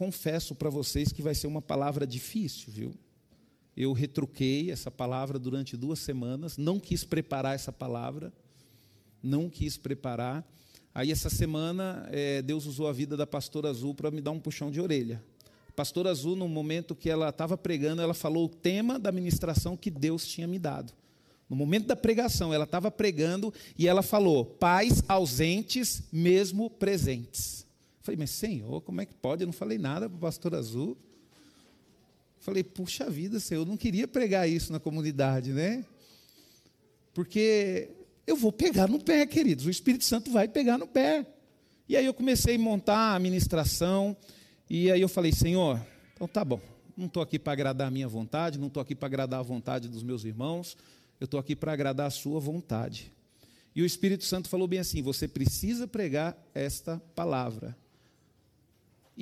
confesso para vocês que vai ser uma palavra difícil, viu? Eu retruquei essa palavra durante duas semanas, não quis preparar essa palavra, não quis preparar. Aí, essa semana, é, Deus usou a vida da pastora Azul para me dar um puxão de orelha. A pastora Azul, no momento que ela estava pregando, ela falou o tema da ministração que Deus tinha me dado. No momento da pregação, ela estava pregando e ela falou: pais ausentes, mesmo presentes. Falei, mas Senhor, como é que pode? Eu não falei nada para o pastor Azul. Falei, puxa vida, Senhor, eu não queria pregar isso na comunidade, né? Porque eu vou pegar no pé, queridos, o Espírito Santo vai pegar no pé. E aí eu comecei a montar a ministração, e aí eu falei, Senhor, então tá bom, não estou aqui para agradar a minha vontade, não estou aqui para agradar a vontade dos meus irmãos, eu estou aqui para agradar a sua vontade. E o Espírito Santo falou bem assim: você precisa pregar esta palavra.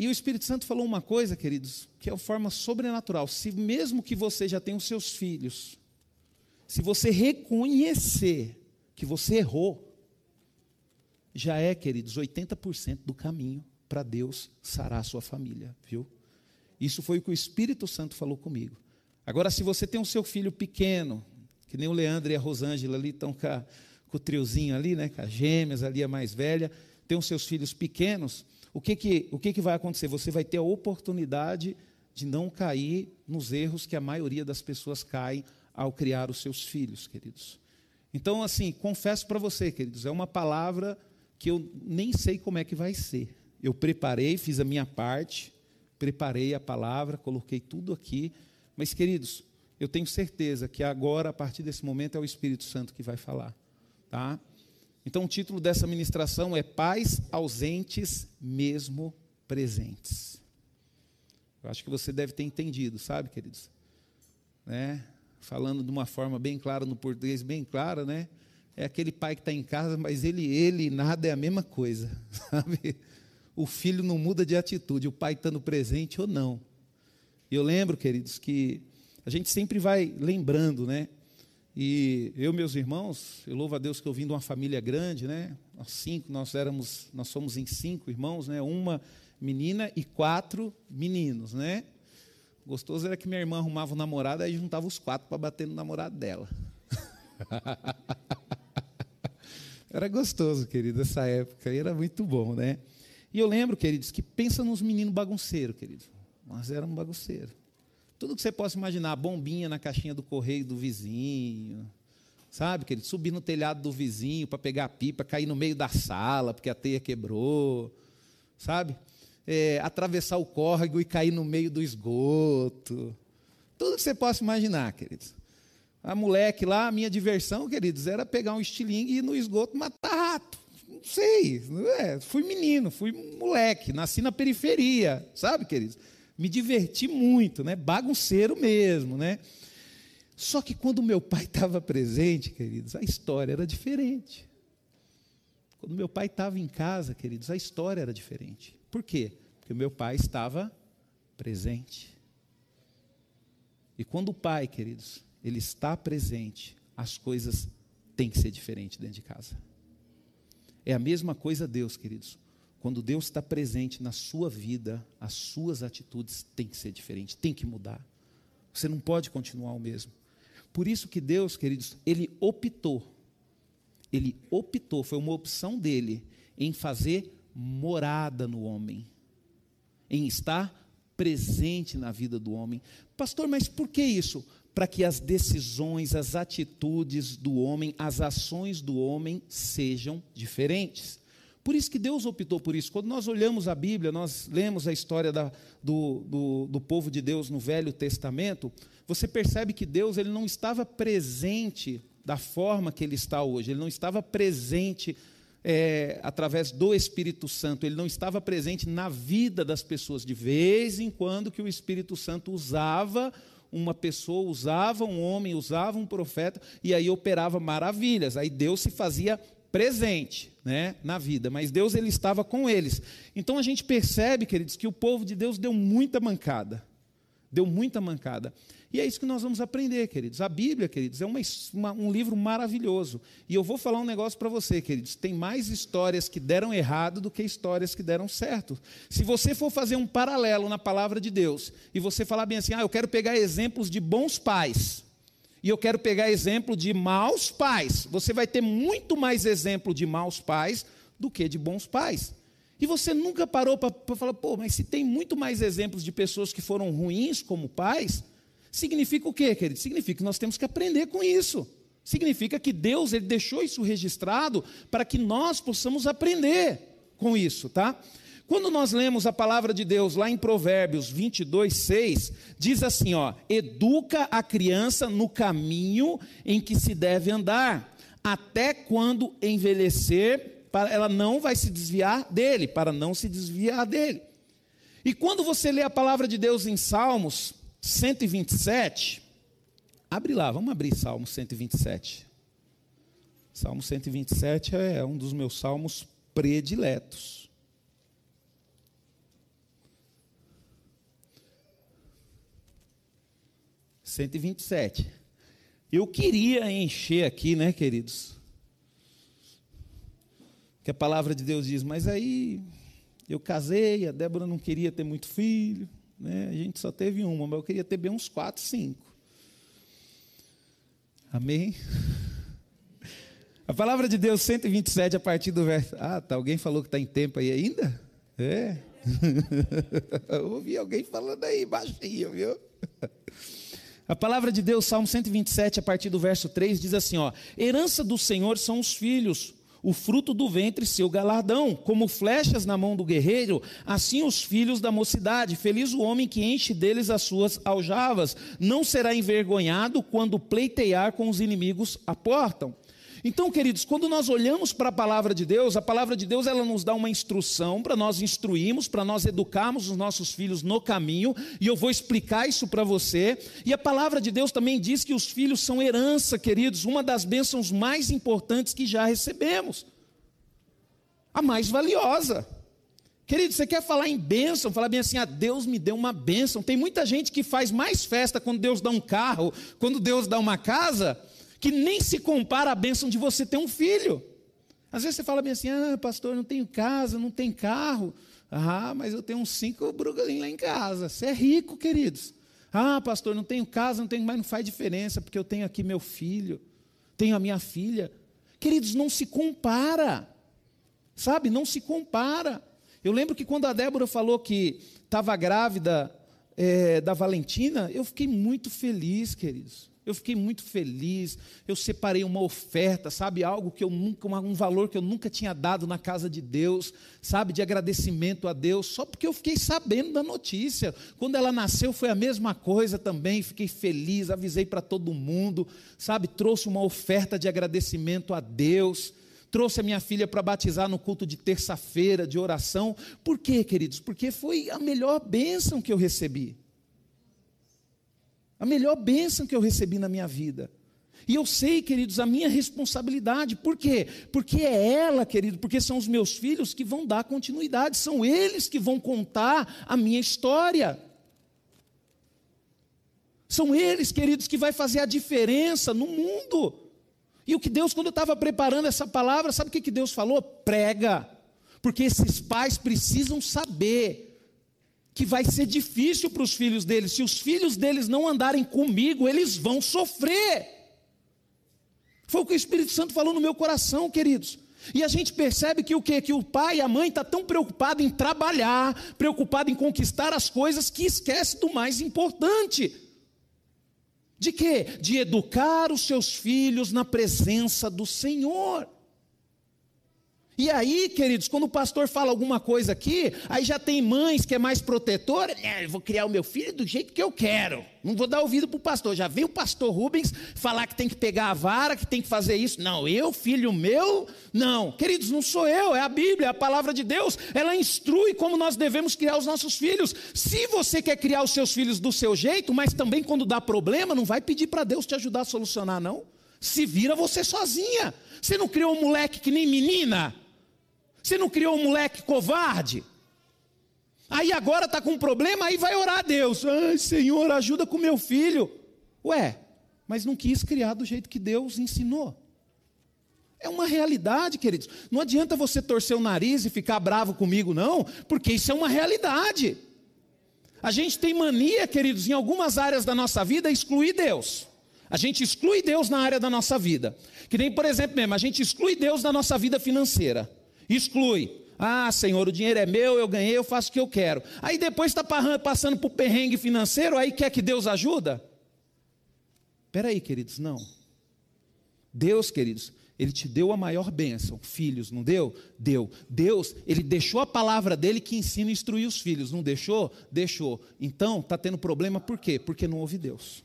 E o Espírito Santo falou uma coisa, queridos, que é uma forma sobrenatural. Se mesmo que você já tenha os seus filhos, se você reconhecer que você errou, já é, queridos, 80% do caminho para Deus sarar a sua família, viu? Isso foi o que o Espírito Santo falou comigo. Agora, se você tem um seu filho pequeno, que nem o Leandro e a Rosângela ali estão com, com o triozinho ali, né, com as gêmeas ali, a mais velha, tem os seus filhos pequenos, o que, que, o que, que vai acontecer? Você vai ter a oportunidade de não cair nos erros que a maioria das pessoas caem ao criar os seus filhos, queridos. Então, assim, confesso para você, queridos, é uma palavra que eu nem sei como é que vai ser. Eu preparei, fiz a minha parte, preparei a palavra, coloquei tudo aqui, mas, queridos, eu tenho certeza que agora, a partir desse momento, é o Espírito Santo que vai falar, tá? Então, o título dessa ministração é Pais ausentes, mesmo presentes. Eu acho que você deve ter entendido, sabe, queridos? Né? Falando de uma forma bem clara, no português bem clara, né? É aquele pai que está em casa, mas ele, ele e nada é a mesma coisa, sabe? O filho não muda de atitude, o pai estando presente ou não. E eu lembro, queridos, que a gente sempre vai lembrando, né? E eu, meus irmãos, eu louvo a Deus que eu vim de uma família grande, né? Nós cinco, nós éramos, nós somos em cinco irmãos, né? Uma menina e quatro meninos, né? Gostoso era que minha irmã arrumava um namorado, aí juntava os quatro para bater no namorado dela. era gostoso, querido, essa época, e era muito bom, né? E eu lembro, queridos, que pensa nos meninos bagunceiros, querido. Nós éramos bagunceiros. Tudo que você possa imaginar, bombinha na caixinha do correio do vizinho, sabe, querido? Subir no telhado do vizinho para pegar a pipa, cair no meio da sala porque a teia quebrou, sabe? É, atravessar o córrego e cair no meio do esgoto. Tudo que você possa imaginar, queridos. A moleque lá, a minha diversão, queridos, era pegar um estilingue e ir no esgoto matar rato. Não sei, não é? fui menino, fui moleque, nasci na periferia, sabe, queridos? Me diverti muito, né? Bagunceiro mesmo, né? Só que quando meu pai estava presente, queridos, a história era diferente. Quando meu pai estava em casa, queridos, a história era diferente. Por quê? Porque meu pai estava presente. E quando o pai, queridos, ele está presente, as coisas têm que ser diferentes dentro de casa. É a mesma coisa Deus, queridos. Quando Deus está presente na sua vida, as suas atitudes têm que ser diferentes, têm que mudar. Você não pode continuar o mesmo. Por isso que Deus, queridos, ele optou, ele optou, foi uma opção dele em fazer morada no homem, em estar presente na vida do homem. Pastor, mas por que isso? Para que as decisões, as atitudes do homem, as ações do homem sejam diferentes. Por isso que Deus optou por isso. Quando nós olhamos a Bíblia, nós lemos a história da, do, do, do, povo de Deus no Velho Testamento, você percebe que Deus ele não estava presente da forma que ele está hoje, ele não estava presente é, através do Espírito Santo, ele não estava presente na vida das pessoas. De vez em quando que o Espírito Santo usava uma pessoa, usava um homem, usava um profeta, e aí operava maravilhas. Aí Deus se fazia presente né, na vida, mas Deus ele estava com eles. Então a gente percebe, queridos, que o povo de Deus deu muita mancada. Deu muita mancada. E é isso que nós vamos aprender, queridos. A Bíblia, queridos, é uma, uma, um livro maravilhoso. E eu vou falar um negócio para você, queridos. Tem mais histórias que deram errado do que histórias que deram certo. Se você for fazer um paralelo na palavra de Deus e você falar bem assim, ah, eu quero pegar exemplos de bons pais e eu quero pegar exemplo de maus pais, você vai ter muito mais exemplo de maus pais do que de bons pais. E você nunca parou para falar, pô, mas se tem muito mais exemplos de pessoas que foram ruins como pais, significa o quê, querido? Significa que nós temos que aprender com isso. Significa que Deus ele deixou isso registrado para que nós possamos aprender com isso, tá? Quando nós lemos a palavra de Deus lá em Provérbios 22, 6, diz assim: ó, educa a criança no caminho em que se deve andar, até quando envelhecer, ela não vai se desviar dele, para não se desviar dele. E quando você lê a palavra de Deus em Salmos 127, abre lá, vamos abrir Salmo 127. Salmo 127 é um dos meus salmos prediletos. Cento e vinte e sete. Eu queria encher aqui, né, queridos? Que a palavra de Deus diz, mas aí eu casei, a Débora não queria ter muito filho, né? a gente só teve uma, mas eu queria ter bem uns quatro, cinco. Amém? A palavra de Deus 127, a partir do verso. Ah, tá. Alguém falou que está em tempo aí ainda? É. Eu ouvi alguém falando aí, baixinho, viu? A palavra de Deus, Salmo 127, a partir do verso 3, diz assim: ó, herança do Senhor são os filhos, o fruto do ventre seu galardão, como flechas na mão do guerreiro, assim os filhos da mocidade. Feliz o homem que enche deles as suas aljavas, não será envergonhado quando pleitear com os inimigos a portam. Então, queridos, quando nós olhamos para a palavra de Deus, a palavra de Deus ela nos dá uma instrução para nós instruirmos, para nós educarmos os nossos filhos no caminho, e eu vou explicar isso para você. E a palavra de Deus também diz que os filhos são herança, queridos, uma das bênçãos mais importantes que já recebemos. A mais valiosa. Querido, você quer falar em bênção, falar bem assim, ah, Deus me deu uma bênção. Tem muita gente que faz mais festa quando Deus dá um carro, quando Deus dá uma casa, que nem se compara à bênção de você ter um filho. Às vezes você fala bem assim, ah, pastor, não tenho casa, não tenho carro. Ah, mas eu tenho uns cinco brugalinhos lá em casa. Você é rico, queridos. Ah, pastor, não tenho casa, não tenho, mas não faz diferença, porque eu tenho aqui meu filho, tenho a minha filha. Queridos, não se compara. Sabe, não se compara. Eu lembro que quando a Débora falou que estava grávida é, da Valentina, eu fiquei muito feliz, queridos. Eu fiquei muito feliz. Eu separei uma oferta, sabe? Algo que eu nunca, um valor que eu nunca tinha dado na casa de Deus, sabe? De agradecimento a Deus, só porque eu fiquei sabendo da notícia. Quando ela nasceu foi a mesma coisa também. Fiquei feliz, avisei para todo mundo, sabe? Trouxe uma oferta de agradecimento a Deus. Trouxe a minha filha para batizar no culto de terça-feira, de oração. Por quê, queridos? Porque foi a melhor bênção que eu recebi. A melhor bênção que eu recebi na minha vida. E eu sei, queridos, a minha responsabilidade. Por quê? Porque é ela, querido, porque são os meus filhos que vão dar continuidade, são eles que vão contar a minha história. São eles, queridos, que vai fazer a diferença no mundo. E o que Deus, quando eu estava preparando essa palavra, sabe o que, que Deus falou? Prega. Porque esses pais precisam saber que vai ser difícil para os filhos deles. Se os filhos deles não andarem comigo, eles vão sofrer. Foi o que o Espírito Santo falou no meu coração, queridos. E a gente percebe que o que? Que o pai e a mãe tá tão preocupados em trabalhar, preocupado em conquistar as coisas, que esquece do mais importante. De quê? De educar os seus filhos na presença do Senhor. E aí, queridos, quando o pastor fala alguma coisa aqui, aí já tem mães que é mais protetora, né, eu vou criar o meu filho do jeito que eu quero. Não vou dar ouvido para o pastor. Já veio o pastor Rubens falar que tem que pegar a vara, que tem que fazer isso. Não, eu, filho meu, não. Queridos, não sou eu, é a Bíblia, é a palavra de Deus. Ela instrui como nós devemos criar os nossos filhos. Se você quer criar os seus filhos do seu jeito, mas também quando dá problema, não vai pedir para Deus te ajudar a solucionar, não. Se vira você sozinha. Você não criou um moleque que nem menina? Você não criou um moleque covarde? Aí agora está com um problema, aí vai orar a Deus. Ai, Senhor, ajuda com meu filho. Ué, mas não quis criar do jeito que Deus ensinou. É uma realidade, queridos. Não adianta você torcer o nariz e ficar bravo comigo, não, porque isso é uma realidade. A gente tem mania, queridos, em algumas áreas da nossa vida, excluir Deus. A gente exclui Deus na área da nossa vida. Que nem, por exemplo, mesmo, a gente exclui Deus da nossa vida financeira. Exclui. Ah, Senhor, o dinheiro é meu, eu ganhei, eu faço o que eu quero. Aí depois está passando por perrengue financeiro, aí quer que Deus ajuda? Espera aí, queridos, não. Deus, queridos, ele te deu a maior bênção, filhos, não deu? Deu. Deus, ele deixou a palavra dele que ensina e instruir os filhos, não deixou? Deixou. Então, está tendo problema por quê? Porque não ouve Deus.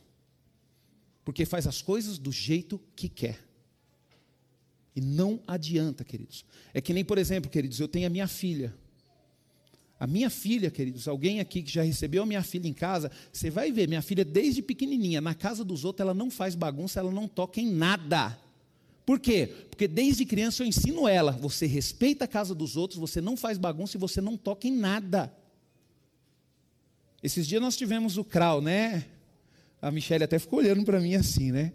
Porque faz as coisas do jeito que quer. E não adianta, queridos. É que nem, por exemplo, queridos, eu tenho a minha filha. A minha filha, queridos, alguém aqui que já recebeu a minha filha em casa, você vai ver, minha filha desde pequenininha, na casa dos outros, ela não faz bagunça, ela não toca em nada. Por quê? Porque desde criança eu ensino ela: você respeita a casa dos outros, você não faz bagunça e você não toca em nada. Esses dias nós tivemos o CRAU, né? A Michelle até ficou olhando para mim assim, né?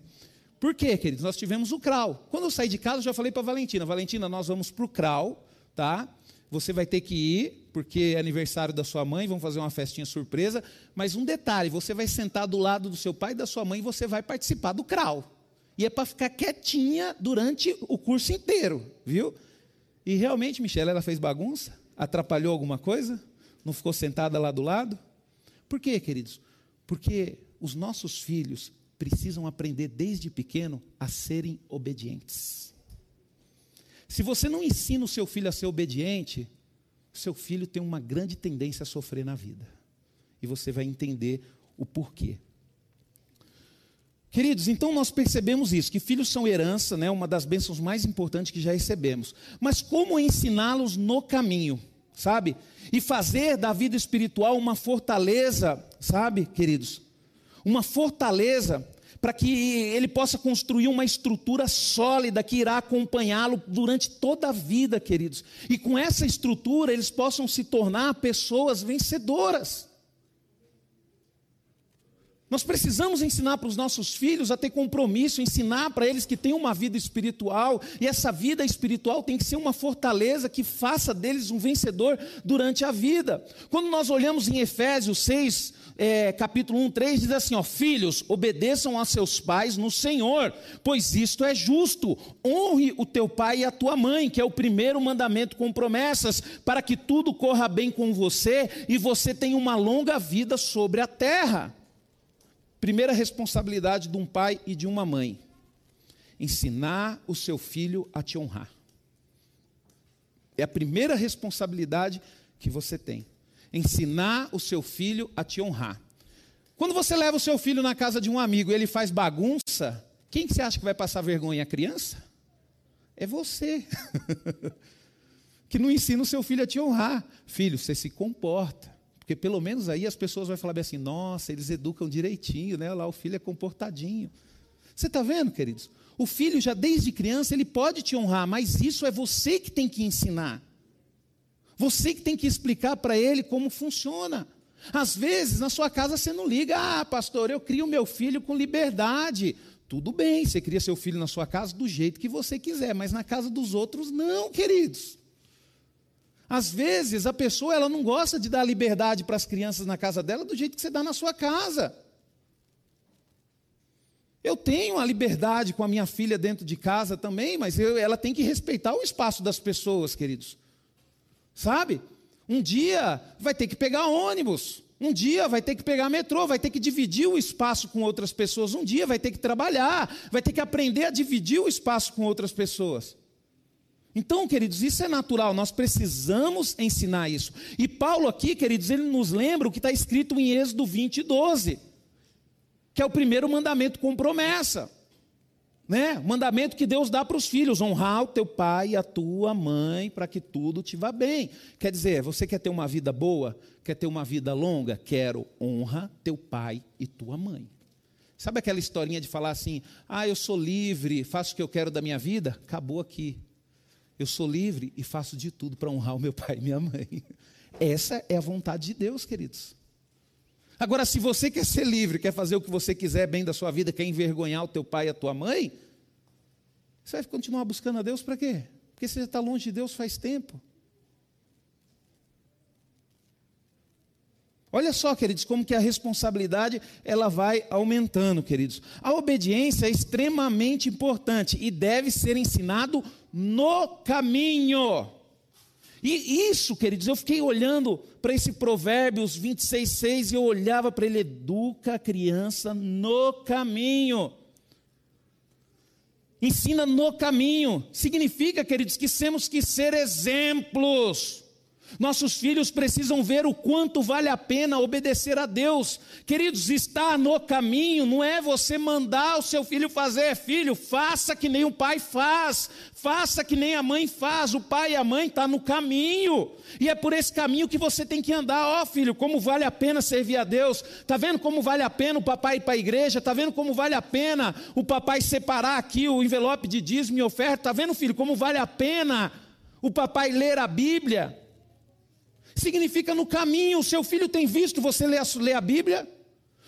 Por quê, queridos? Nós tivemos o CRAU. Quando eu saí de casa, eu já falei para Valentina: Valentina, nós vamos para o CRAU, tá? Você vai ter que ir, porque é aniversário da sua mãe, vamos fazer uma festinha surpresa. Mas um detalhe: você vai sentar do lado do seu pai e da sua mãe e você vai participar do CRAU e é para ficar quietinha durante o curso inteiro, viu? E realmente, Michelle, ela fez bagunça? Atrapalhou alguma coisa? Não ficou sentada lá do lado? Por quê, queridos? Porque os nossos filhos precisam aprender desde pequeno a serem obedientes. Se você não ensina o seu filho a ser obediente, seu filho tem uma grande tendência a sofrer na vida. E você vai entender o porquê. Queridos, então nós percebemos isso, que filhos são herança, né, uma das bênçãos mais importantes que já recebemos. Mas como ensiná-los no caminho, sabe? E fazer da vida espiritual uma fortaleza, sabe, queridos? Uma fortaleza para que ele possa construir uma estrutura sólida que irá acompanhá-lo durante toda a vida, queridos. E com essa estrutura eles possam se tornar pessoas vencedoras. Nós precisamos ensinar para os nossos filhos a ter compromisso, ensinar para eles que têm uma vida espiritual, e essa vida espiritual tem que ser uma fortaleza que faça deles um vencedor durante a vida. Quando nós olhamos em Efésios 6, é, capítulo 1, 3, diz assim: ó, Filhos, obedeçam a seus pais no Senhor, pois isto é justo. Honre o teu pai e a tua mãe, que é o primeiro mandamento com promessas, para que tudo corra bem com você e você tenha uma longa vida sobre a terra. Primeira responsabilidade de um pai e de uma mãe: ensinar o seu filho a te honrar. É a primeira responsabilidade que você tem. Ensinar o seu filho a te honrar. Quando você leva o seu filho na casa de um amigo e ele faz bagunça, quem que você acha que vai passar vergonha? A criança? É você. que não ensina o seu filho a te honrar. Filho, você se comporta. Porque pelo menos aí as pessoas vão falar bem assim: nossa, eles educam direitinho, né? Lá o filho é comportadinho. Você está vendo, queridos? O filho já desde criança ele pode te honrar, mas isso é você que tem que ensinar. Você que tem que explicar para ele como funciona. Às vezes, na sua casa você não liga, ah, pastor, eu crio meu filho com liberdade. Tudo bem, você cria seu filho na sua casa do jeito que você quiser, mas na casa dos outros, não, queridos. Às vezes a pessoa ela não gosta de dar liberdade para as crianças na casa dela do jeito que você dá na sua casa. Eu tenho a liberdade com a minha filha dentro de casa também, mas eu, ela tem que respeitar o espaço das pessoas, queridos. Sabe? Um dia vai ter que pegar ônibus, um dia vai ter que pegar metrô, vai ter que dividir o espaço com outras pessoas, um dia vai ter que trabalhar, vai ter que aprender a dividir o espaço com outras pessoas. Então, queridos, isso é natural, nós precisamos ensinar isso. E Paulo aqui, queridos, ele nos lembra o que está escrito em Êxodo 20, 12, que é o primeiro mandamento com promessa. Né? Mandamento que Deus dá para os filhos: honrar o teu pai e a tua mãe para que tudo te vá bem. Quer dizer, você quer ter uma vida boa? Quer ter uma vida longa? Quero honra teu pai e tua mãe. Sabe aquela historinha de falar assim: ah, eu sou livre, faço o que eu quero da minha vida? Acabou aqui. Eu sou livre e faço de tudo para honrar o meu pai e minha mãe. Essa é a vontade de Deus, queridos. Agora, se você quer ser livre, quer fazer o que você quiser bem da sua vida, quer envergonhar o teu pai e a tua mãe, você vai continuar buscando a Deus para quê? Porque você já está longe de Deus faz tempo. Olha só, queridos, como que a responsabilidade ela vai aumentando, queridos. A obediência é extremamente importante e deve ser ensinado no caminho. E isso, queridos, eu fiquei olhando para esse Provérbios 26, 6 e eu olhava para ele, educa a criança no caminho. Ensina no caminho. Significa, queridos, que temos que ser exemplos. Nossos filhos precisam ver o quanto vale a pena obedecer a Deus. Queridos, estar no caminho não é você mandar o seu filho fazer, filho, faça que nem o pai faz, faça que nem a mãe faz. O pai e a mãe estão tá no caminho, e é por esse caminho que você tem que andar. Ó oh, filho, como vale a pena servir a Deus. Está vendo como vale a pena o papai ir para a igreja? Está vendo como vale a pena o papai separar aqui o envelope de dízimo e oferta? Está vendo, filho, como vale a pena o papai ler a Bíblia? Significa no caminho. O seu filho tem visto você ler a, ler a Bíblia?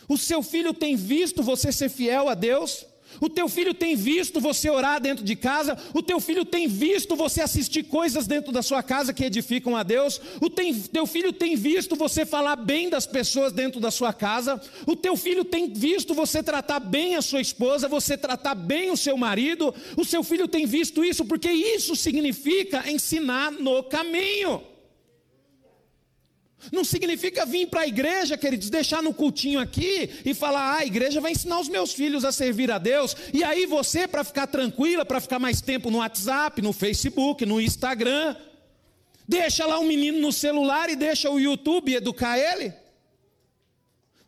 O seu filho tem visto você ser fiel a Deus? O teu filho tem visto você orar dentro de casa, o teu filho tem visto você assistir coisas dentro da sua casa que edificam a Deus, o tem, teu filho tem visto você falar bem das pessoas dentro da sua casa, o teu filho tem visto você tratar bem a sua esposa, você tratar bem o seu marido, o seu filho tem visto isso, porque isso significa ensinar no caminho. Não significa vir para a igreja, queridos, deixar no cultinho aqui e falar: ah, a igreja vai ensinar os meus filhos a servir a Deus. E aí você, para ficar tranquila, para ficar mais tempo no WhatsApp, no Facebook, no Instagram, deixa lá um menino no celular e deixa o YouTube educar ele.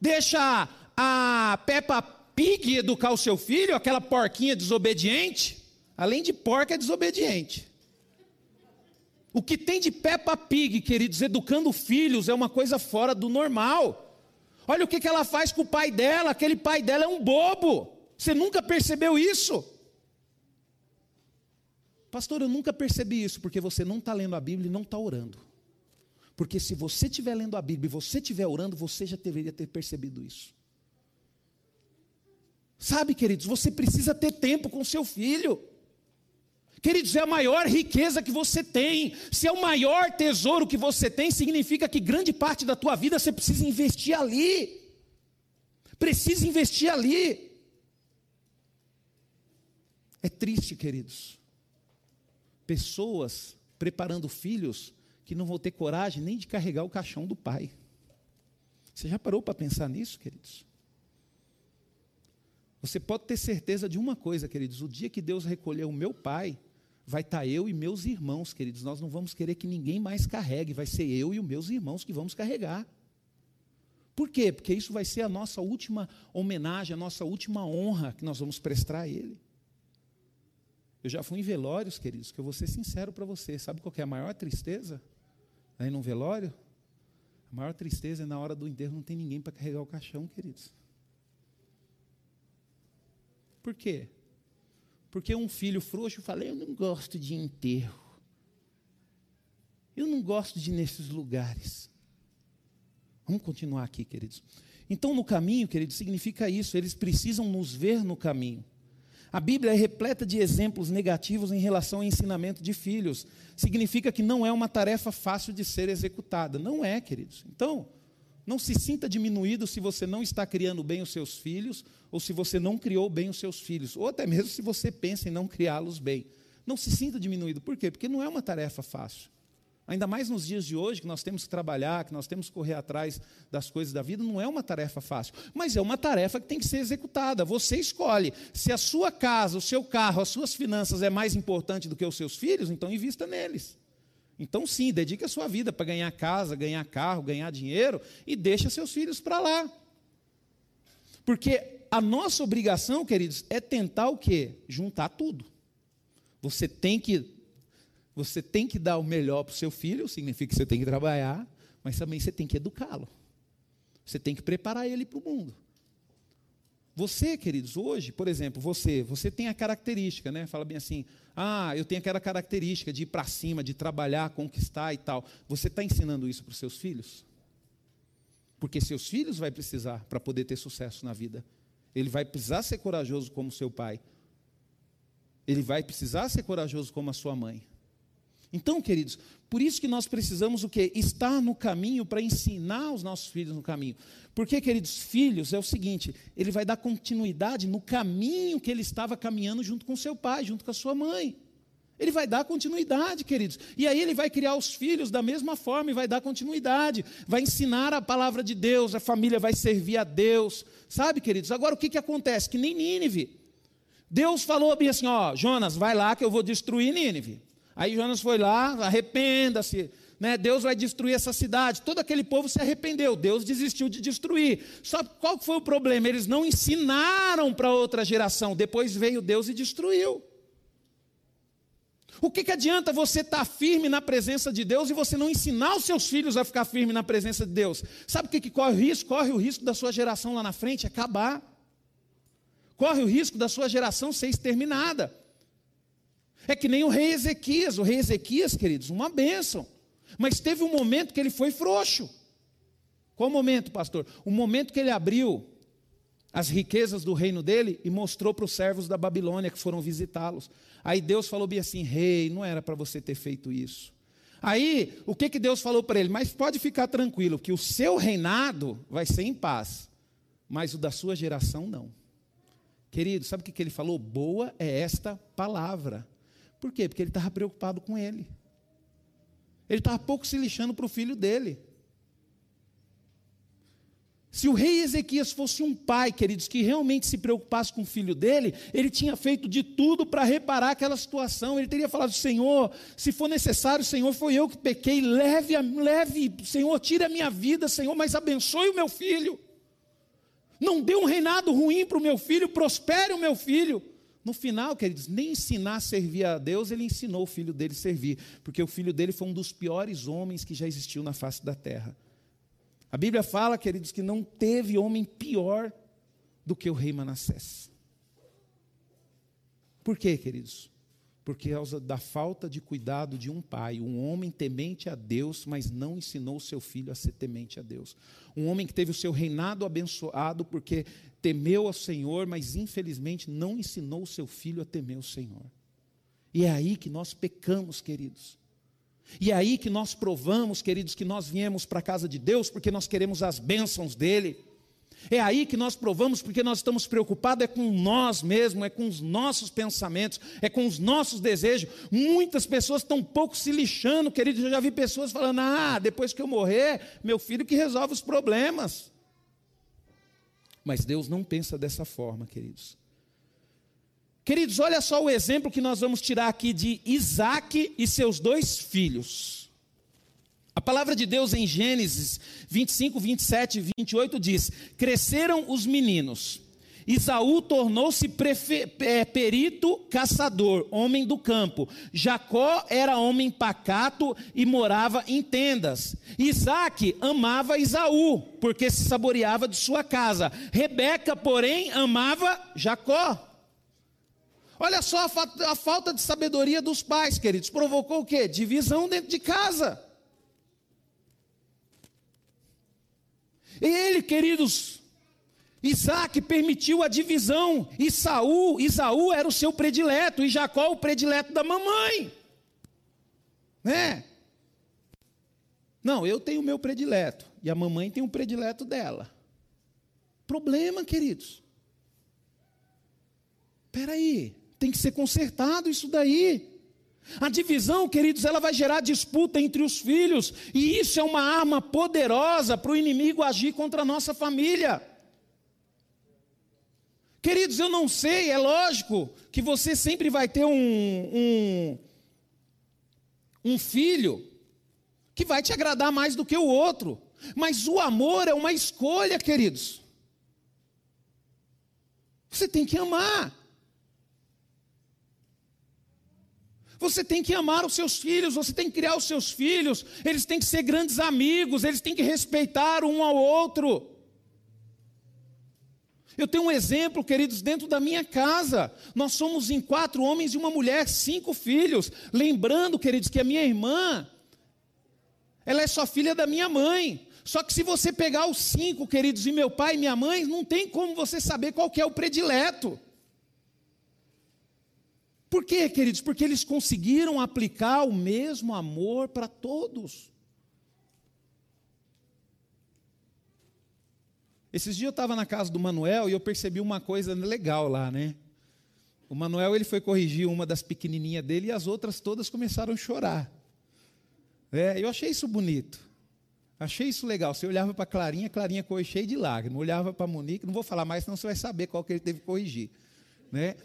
Deixa a Peppa Pig educar o seu filho, aquela porquinha desobediente. Além de porca, é desobediente. O que tem de Peppa Pig, queridos, educando filhos, é uma coisa fora do normal. Olha o que, ela faz com o pai dela, aquele pai dela é um bobo. Você nunca percebeu isso? Pastor, eu nunca percebi isso, porque você não está lendo a Bíblia e não está orando. Porque se você estiver lendo a Bíblia e você estiver orando, você já deveria ter percebido isso. Sabe, queridos, você precisa ter tempo com seu filho. Queridos, é a maior riqueza que você tem. Se é o maior tesouro que você tem, significa que grande parte da tua vida você precisa investir ali. Precisa investir ali. É triste, queridos. Pessoas preparando filhos que não vão ter coragem nem de carregar o caixão do pai. Você já parou para pensar nisso, queridos? Você pode ter certeza de uma coisa, queridos: o dia que Deus recolheu o meu pai, vai estar tá eu e meus irmãos, queridos. Nós não vamos querer que ninguém mais carregue, vai ser eu e os meus irmãos que vamos carregar. Por quê? Porque isso vai ser a nossa última homenagem, a nossa última honra que nós vamos prestar a Ele. Eu já fui em velórios, queridos, que eu vou ser sincero para você. Sabe qual é a maior tristeza? Aí num velório? A maior tristeza é na hora do enterro não tem ninguém para carregar o caixão, queridos. Por quê? Porque um filho frouxo fala: Eu não gosto de enterro. Eu não gosto de ir nesses lugares. Vamos continuar aqui, queridos. Então, no caminho, queridos, significa isso. Eles precisam nos ver no caminho. A Bíblia é repleta de exemplos negativos em relação ao ensinamento de filhos. Significa que não é uma tarefa fácil de ser executada. Não é, queridos. Então, não se sinta diminuído se você não está criando bem os seus filhos, ou se você não criou bem os seus filhos, ou até mesmo se você pensa em não criá-los bem. Não se sinta diminuído. Por quê? Porque não é uma tarefa fácil. Ainda mais nos dias de hoje, que nós temos que trabalhar, que nós temos que correr atrás das coisas da vida, não é uma tarefa fácil. Mas é uma tarefa que tem que ser executada. Você escolhe. Se a sua casa, o seu carro, as suas finanças é mais importante do que os seus filhos, então invista neles. Então, sim, dedique a sua vida para ganhar casa, ganhar carro, ganhar dinheiro e deixa seus filhos para lá. Porque a nossa obrigação, queridos, é tentar o quê? Juntar tudo. Você tem que você tem que dar o melhor para o seu filho, significa que você tem que trabalhar, mas também você tem que educá-lo. Você tem que preparar ele para o mundo. Você, queridos, hoje, por exemplo, você, você tem a característica, né? Fala bem assim: ah, eu tenho aquela característica de ir para cima, de trabalhar, conquistar e tal. Você está ensinando isso para os seus filhos? Porque seus filhos vai precisar para poder ter sucesso na vida. Ele vai precisar ser corajoso como seu pai. Ele vai precisar ser corajoso como a sua mãe. Então, queridos, por isso que nós precisamos o quê? Estar no caminho para ensinar os nossos filhos no caminho. Porque, queridos, filhos é o seguinte, ele vai dar continuidade no caminho que ele estava caminhando junto com seu pai, junto com a sua mãe. Ele vai dar continuidade, queridos. E aí ele vai criar os filhos da mesma forma e vai dar continuidade. Vai ensinar a palavra de Deus, a família vai servir a Deus. Sabe, queridos? Agora o que, que acontece? Que nem Nínive. Deus falou bem assim: ó, Jonas, vai lá que eu vou destruir Nínive. Aí Jonas foi lá, arrependa-se, né? Deus vai destruir essa cidade. Todo aquele povo se arrependeu, Deus desistiu de destruir. Só qual foi o problema? Eles não ensinaram para outra geração. Depois veio Deus e destruiu. O que, que adianta você estar tá firme na presença de Deus e você não ensinar os seus filhos a ficar firme na presença de Deus? Sabe o que, que corre o risco? Corre o risco da sua geração lá na frente acabar. Corre o risco da sua geração ser exterminada. É que nem o rei Ezequias. O rei Ezequias, queridos, uma bênção. Mas teve um momento que ele foi frouxo. Qual momento, pastor? O momento que ele abriu as riquezas do reino dele e mostrou para os servos da Babilônia que foram visitá-los. Aí Deus falou bem assim: rei, não era para você ter feito isso. Aí, o que, que Deus falou para ele? Mas pode ficar tranquilo, que o seu reinado vai ser em paz, mas o da sua geração não. Querido, sabe o que, que ele falou? Boa é esta palavra. Por quê? Porque ele estava preocupado com ele. Ele estava pouco se lixando para o filho dele. Se o rei Ezequias fosse um pai, queridos, que realmente se preocupasse com o filho dele, ele tinha feito de tudo para reparar aquela situação. Ele teria falado: Senhor, se for necessário, Senhor, foi eu que pequei, leve, leve, Senhor, tire a minha vida, Senhor, mas abençoe o meu filho. Não dê um reinado ruim para o meu filho, prospere o meu filho. No final, queridos, nem ensinar a servir a Deus, ele ensinou o filho dele a servir, porque o filho dele foi um dos piores homens que já existiu na face da terra. A Bíblia fala, queridos, que não teve homem pior do que o rei Manassés. Por quê, queridos? Por causa da falta de cuidado de um pai, um homem temente a Deus, mas não ensinou seu filho a ser temente a Deus. Um homem que teve o seu reinado abençoado porque temeu ao Senhor, mas infelizmente não ensinou seu filho a temer o Senhor. E é aí que nós pecamos, queridos. E é aí que nós provamos, queridos, que nós viemos para a casa de Deus porque nós queremos as bênçãos dEle. É aí que nós provamos porque nós estamos preocupados é com nós mesmos, é com os nossos pensamentos, é com os nossos desejos. Muitas pessoas estão um pouco se lixando, queridos. Eu já vi pessoas falando: ah, depois que eu morrer, meu filho que resolve os problemas. Mas Deus não pensa dessa forma, queridos. Queridos, olha só o exemplo que nós vamos tirar aqui de Isaac e seus dois filhos. A palavra de Deus em Gênesis 25, 27 e 28 diz: Cresceram os meninos. Isaú tornou-se é, perito caçador, homem do campo. Jacó era homem pacato e morava em tendas. Isaac amava Isaú, porque se saboreava de sua casa. Rebeca, porém, amava Jacó. Olha só a, fa a falta de sabedoria dos pais, queridos. Provocou o quê? Divisão dentro de casa. Ele, queridos, Isaac permitiu a divisão, e Saul, Isaú era o seu predileto, e Jacó o predileto da mamãe. Né? Não, eu tenho o meu predileto, e a mamãe tem o predileto dela. Problema, queridos. Espera aí, tem que ser consertado isso daí. A divisão, queridos, ela vai gerar disputa entre os filhos, e isso é uma arma poderosa para o inimigo agir contra a nossa família. Queridos, eu não sei, é lógico que você sempre vai ter um, um, um filho que vai te agradar mais do que o outro, mas o amor é uma escolha, queridos. Você tem que amar. Você tem que amar os seus filhos, você tem que criar os seus filhos, eles têm que ser grandes amigos, eles têm que respeitar um ao outro. Eu tenho um exemplo, queridos, dentro da minha casa. Nós somos em quatro homens e uma mulher, cinco filhos. Lembrando, queridos, que a minha irmã, ela é só filha da minha mãe. Só que se você pegar os cinco, queridos, e meu pai e minha mãe, não tem como você saber qual é o predileto. Por quê, queridos? Porque eles conseguiram aplicar o mesmo amor para todos. Esses dias eu estava na casa do Manuel e eu percebi uma coisa legal lá, né? O Manuel ele foi corrigir uma das pequenininhas dele e as outras todas começaram a chorar. É, eu achei isso bonito. Achei isso legal. Você olhava para Clarinha, Clarinha corre cheia de lágrimas. Olhava para Monique, não vou falar mais, senão você vai saber qual que ele teve que corrigir. Né?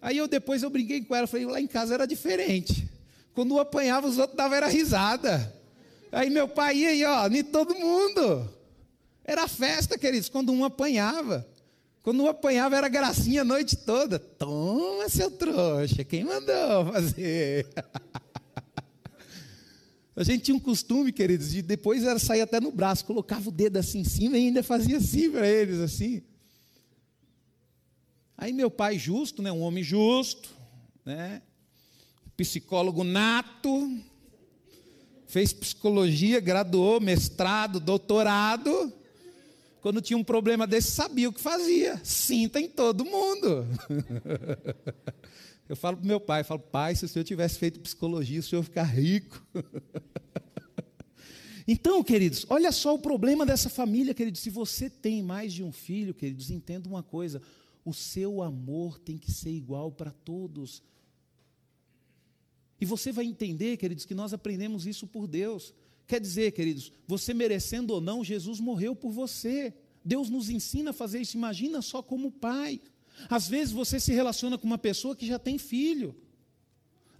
Aí eu depois eu brinquei com ela, falei, lá em casa era diferente. Quando um apanhava, os outros davam era risada. Aí meu pai ia aí, ó, nem todo mundo. Era festa, queridos, quando um apanhava. Quando um apanhava, era gracinha a noite toda. Toma, seu trouxa, quem mandou fazer? A gente tinha um costume, queridos, de depois era sair até no braço, colocava o dedo assim em cima e ainda fazia assim para eles, assim. Aí meu pai justo, né, um homem justo, né, psicólogo nato, fez psicologia, graduou, mestrado, doutorado. Quando tinha um problema desse, sabia o que fazia. Sinta em todo mundo. Eu falo para meu pai, falo, pai, se o senhor tivesse feito psicologia, o senhor ficar rico. Então, queridos, olha só o problema dessa família, queridos. Se você tem mais de um filho, queridos, entenda uma coisa: o seu amor tem que ser igual para todos. E você vai entender, queridos, que nós aprendemos isso por Deus. Quer dizer, queridos, você merecendo ou não, Jesus morreu por você. Deus nos ensina a fazer isso. Imagina só como pai. Às vezes você se relaciona com uma pessoa que já tem filho.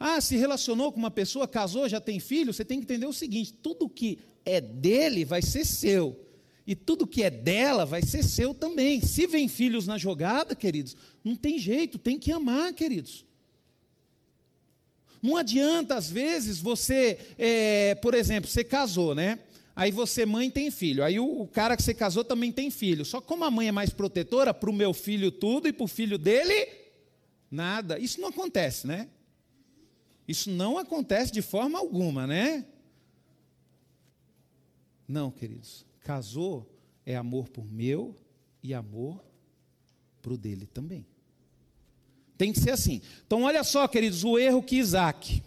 Ah, se relacionou com uma pessoa, casou, já tem filho, você tem que entender o seguinte: tudo que é dele vai ser seu. E tudo que é dela vai ser seu também. Se vem filhos na jogada, queridos, não tem jeito, tem que amar, queridos. Não adianta, às vezes, você, é, por exemplo, você casou, né? Aí você, mãe, tem filho. Aí o, o, cara que você casou também tem filho. Só como a mãe é mais protetora, para o meu filho tudo e para o filho dele, nada. Isso não acontece, né? Isso não acontece de forma alguma, né? Não, queridos. Casou é amor por meu e amor para o dele também. Tem que ser assim. Então, olha só, queridos, o erro que Isaac.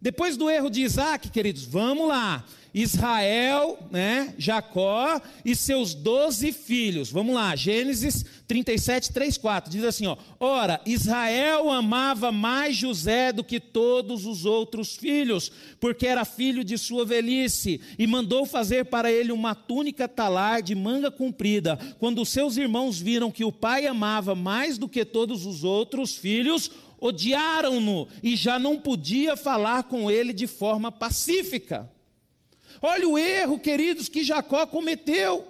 Depois do erro de Isaac, queridos, vamos lá. Israel, né, Jacó e seus doze filhos. Vamos lá, Gênesis 37, 3, 4. Diz assim: ó, Ora, Israel amava mais José do que todos os outros filhos, porque era filho de sua velhice, e mandou fazer para ele uma túnica talar de manga comprida. Quando seus irmãos viram que o pai amava mais do que todos os outros filhos, odiaram-no e já não podia falar com ele de forma pacífica. Olha o erro, queridos, que Jacó cometeu.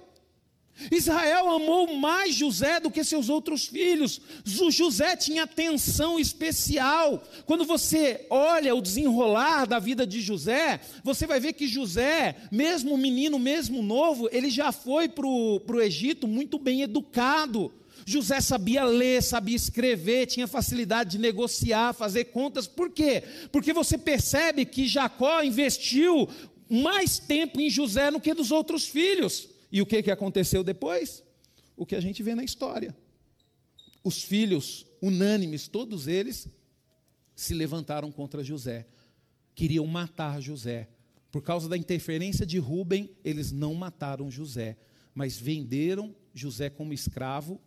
Israel amou mais José do que seus outros filhos. José tinha atenção especial. Quando você olha o desenrolar da vida de José, você vai ver que José, mesmo menino, mesmo novo, ele já foi para o Egito muito bem educado. José sabia ler, sabia escrever, tinha facilidade de negociar, fazer contas. Por quê? Porque você percebe que Jacó investiu mais tempo em José do que dos outros filhos. E o que, que aconteceu depois? O que a gente vê na história. Os filhos, unânimes, todos eles, se levantaram contra José. Queriam matar José. Por causa da interferência de Rubem, eles não mataram José, mas venderam José como escravo,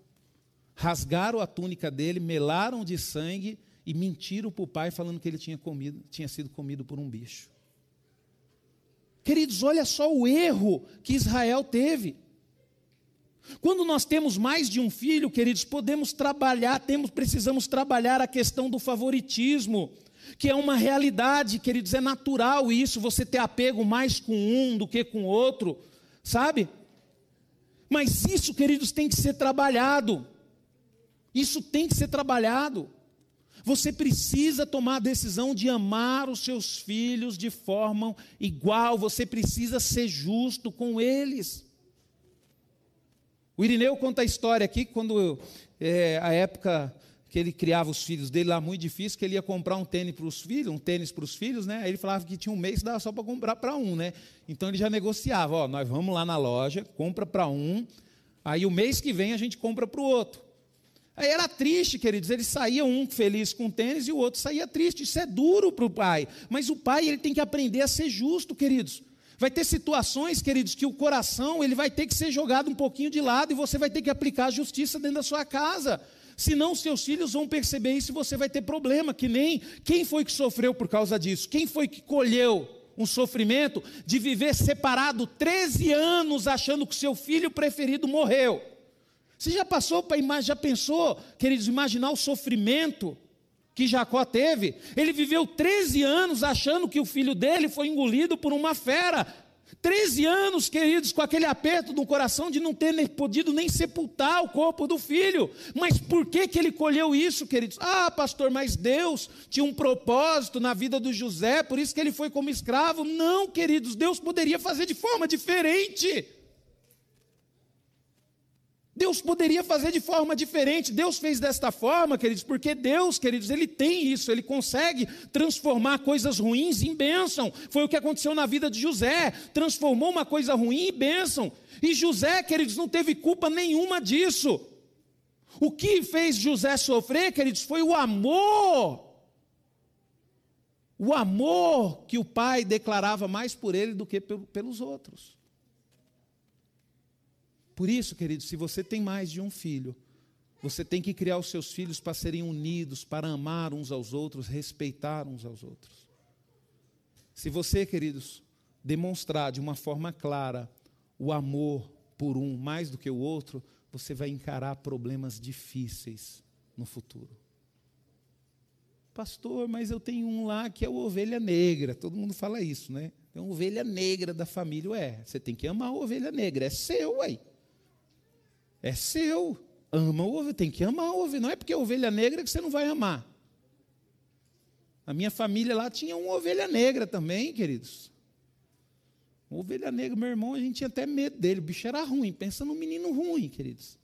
rasgaram a túnica dele, melaram de sangue e mentiram para o pai falando que ele tinha comido, tinha sido comido por um bicho. Queridos, olha só o erro que Israel teve. Quando nós temos mais de um filho, queridos, podemos trabalhar, temos, precisamos trabalhar a questão do favoritismo, que é uma realidade, queridos, é natural isso, você ter apego mais com um do que com outro, sabe? Mas isso, queridos, tem que ser trabalhado. Isso tem que ser trabalhado. Você precisa tomar a decisão de amar os seus filhos de forma igual, você precisa ser justo com eles. O Irineu conta a história aqui, quando é, a época que ele criava os filhos dele lá muito difícil, que ele ia comprar um tênis para os filhos, um tênis para os filhos, né? Aí ele falava que tinha um mês dava só para comprar para um, né? Então ele já negociava, ó, nós vamos lá na loja, compra para um, aí o mês que vem a gente compra para o outro. Aí era triste, queridos, ele saía um feliz com tênis e o outro saía triste. Isso é duro para o pai, mas o pai ele tem que aprender a ser justo, queridos. Vai ter situações, queridos, que o coração ele vai ter que ser jogado um pouquinho de lado e você vai ter que aplicar a justiça dentro da sua casa. Senão seus filhos vão perceber isso e você vai ter problema, que nem quem foi que sofreu por causa disso? Quem foi que colheu um sofrimento de viver separado 13 anos achando que seu filho preferido morreu? Você já passou para já pensou, queridos, imaginar o sofrimento que Jacó teve, ele viveu 13 anos achando que o filho dele foi engolido por uma fera. 13 anos, queridos, com aquele aperto no coração de não ter nem, podido nem sepultar o corpo do filho. Mas por que, que ele colheu isso, queridos? Ah, pastor, mas Deus tinha um propósito na vida do José, por isso que ele foi como escravo. Não, queridos, Deus poderia fazer de forma diferente. Deus poderia fazer de forma diferente. Deus fez desta forma, queridos, porque Deus, queridos, ele tem isso, ele consegue transformar coisas ruins em bênção. Foi o que aconteceu na vida de José. Transformou uma coisa ruim em bênção. E José, queridos, não teve culpa nenhuma disso. O que fez José sofrer, queridos, foi o amor. O amor que o pai declarava mais por ele do que pelos outros. Por isso, querido, se você tem mais de um filho, você tem que criar os seus filhos para serem unidos, para amar uns aos outros, respeitar uns aos outros. Se você, queridos, demonstrar de uma forma clara o amor por um mais do que o outro, você vai encarar problemas difíceis no futuro. Pastor, mas eu tenho um lá que é o ovelha negra. Todo mundo fala isso, né? É uma ovelha negra da família. Ué, você tem que amar a ovelha negra, é seu, ué. É seu. Ama o ovelha, tem que amar a ovelha. Não é porque é ovelha negra que você não vai amar. A minha família lá tinha uma ovelha negra também, queridos. Uma ovelha negra, meu irmão, a gente tinha até medo dele. O bicho era ruim. Pensa num menino ruim, queridos.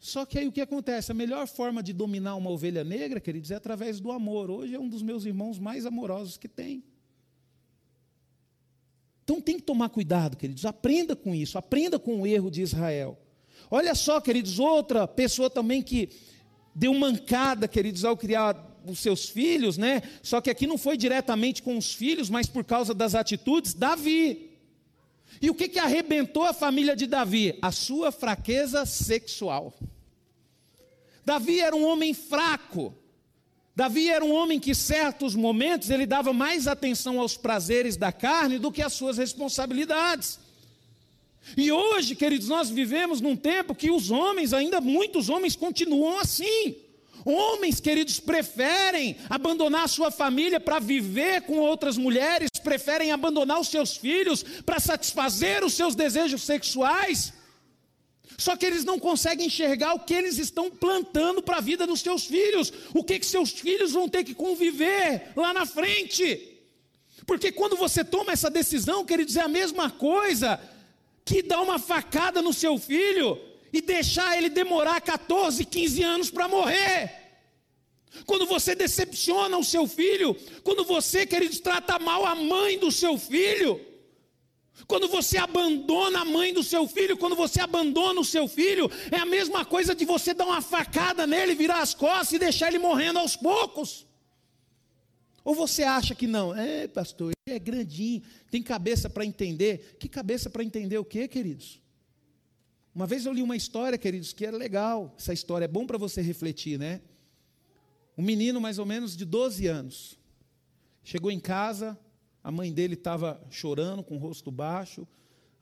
Só que aí o que acontece? A melhor forma de dominar uma ovelha negra, queridos, é através do amor. Hoje é um dos meus irmãos mais amorosos que tem. Então tem que tomar cuidado, queridos. Aprenda com isso, aprenda com o erro de Israel. Olha só, queridos, outra pessoa também que deu mancada, queridos, ao criar os seus filhos, né? Só que aqui não foi diretamente com os filhos, mas por causa das atitudes, Davi. E o que, que arrebentou a família de Davi? A sua fraqueza sexual. Davi era um homem fraco. Davi era um homem que, em certos momentos, ele dava mais atenção aos prazeres da carne do que às suas responsabilidades. E hoje, queridos, nós vivemos num tempo que os homens, ainda muitos homens, continuam assim. Homens, queridos, preferem abandonar sua família para viver com outras mulheres, preferem abandonar os seus filhos para satisfazer os seus desejos sexuais. Só que eles não conseguem enxergar o que eles estão plantando para a vida dos seus filhos, o que, que seus filhos vão ter que conviver lá na frente. Porque quando você toma essa decisão, queridos, é a mesma coisa que dar uma facada no seu filho e deixar ele demorar 14, 15 anos para morrer. Quando você decepciona o seu filho, quando você, queridos, trata mal a mãe do seu filho, quando você abandona a mãe do seu filho, quando você abandona o seu filho, é a mesma coisa de você dar uma facada nele, virar as costas e deixar ele morrendo aos poucos. Ou você acha que não? É, pastor, ele é grandinho, tem cabeça para entender. Que cabeça para entender o quê, queridos? Uma vez eu li uma história, queridos, que era legal. Essa história é bom para você refletir, né? Um menino mais ou menos de 12 anos. Chegou em casa, a mãe dele estava chorando, com o rosto baixo.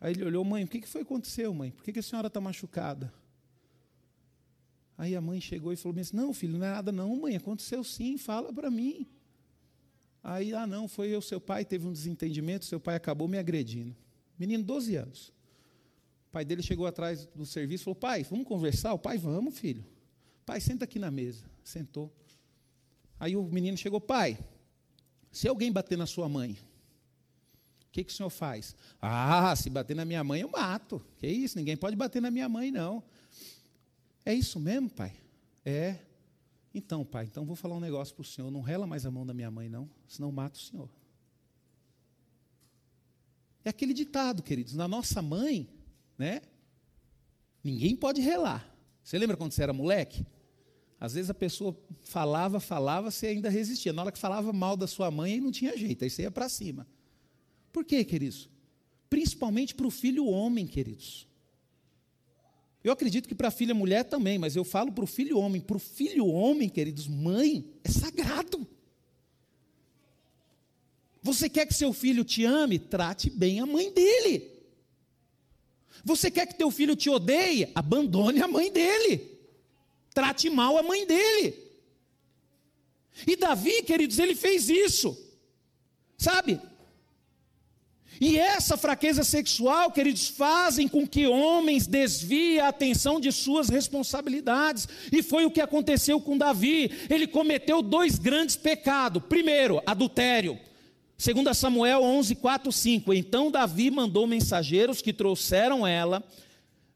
Aí ele olhou, mãe, o que, que foi que aconteceu, mãe? Por que, que a senhora está machucada? Aí a mãe chegou e falou assim, não, filho, não é nada não, mãe, aconteceu sim, fala para mim. Aí, ah, não, foi eu, seu pai, teve um desentendimento, seu pai acabou me agredindo. Menino, 12 anos. O pai dele chegou atrás do serviço e falou, pai, vamos conversar? O pai, vamos, filho. Pai, senta aqui na mesa. Sentou. Aí o menino chegou, pai, se alguém bater na sua mãe, que, que o senhor faz? Ah, se bater na minha mãe, eu mato. Que isso? Ninguém pode bater na minha mãe, não. É isso mesmo, pai? É. Então, pai, então vou falar um negócio para o senhor. Não rela mais a mão da minha mãe, não, senão mato o senhor. É aquele ditado, queridos. Na nossa mãe, né? Ninguém pode relar. Você lembra quando você era moleque? Às vezes a pessoa falava, falava, você ainda resistia. Na hora que falava mal da sua mãe, aí não tinha jeito, aí você ia para cima. Por quê, queridos? Principalmente para o filho homem, queridos. Eu acredito que para a filha mulher também, mas eu falo para o filho homem. Para o filho homem, queridos, mãe é sagrado. Você quer que seu filho te ame? Trate bem a mãe dele. Você quer que teu filho te odeie? Abandone a mãe dele. Trate mal a mãe dele. E Davi, queridos, ele fez isso. Sabe? E essa fraqueza sexual, queridos, fazem com que homens desviem a atenção de suas responsabilidades. E foi o que aconteceu com Davi. Ele cometeu dois grandes pecados. Primeiro, adultério. Segundo Samuel 11, 4, 5. Então Davi mandou mensageiros que trouxeram ela,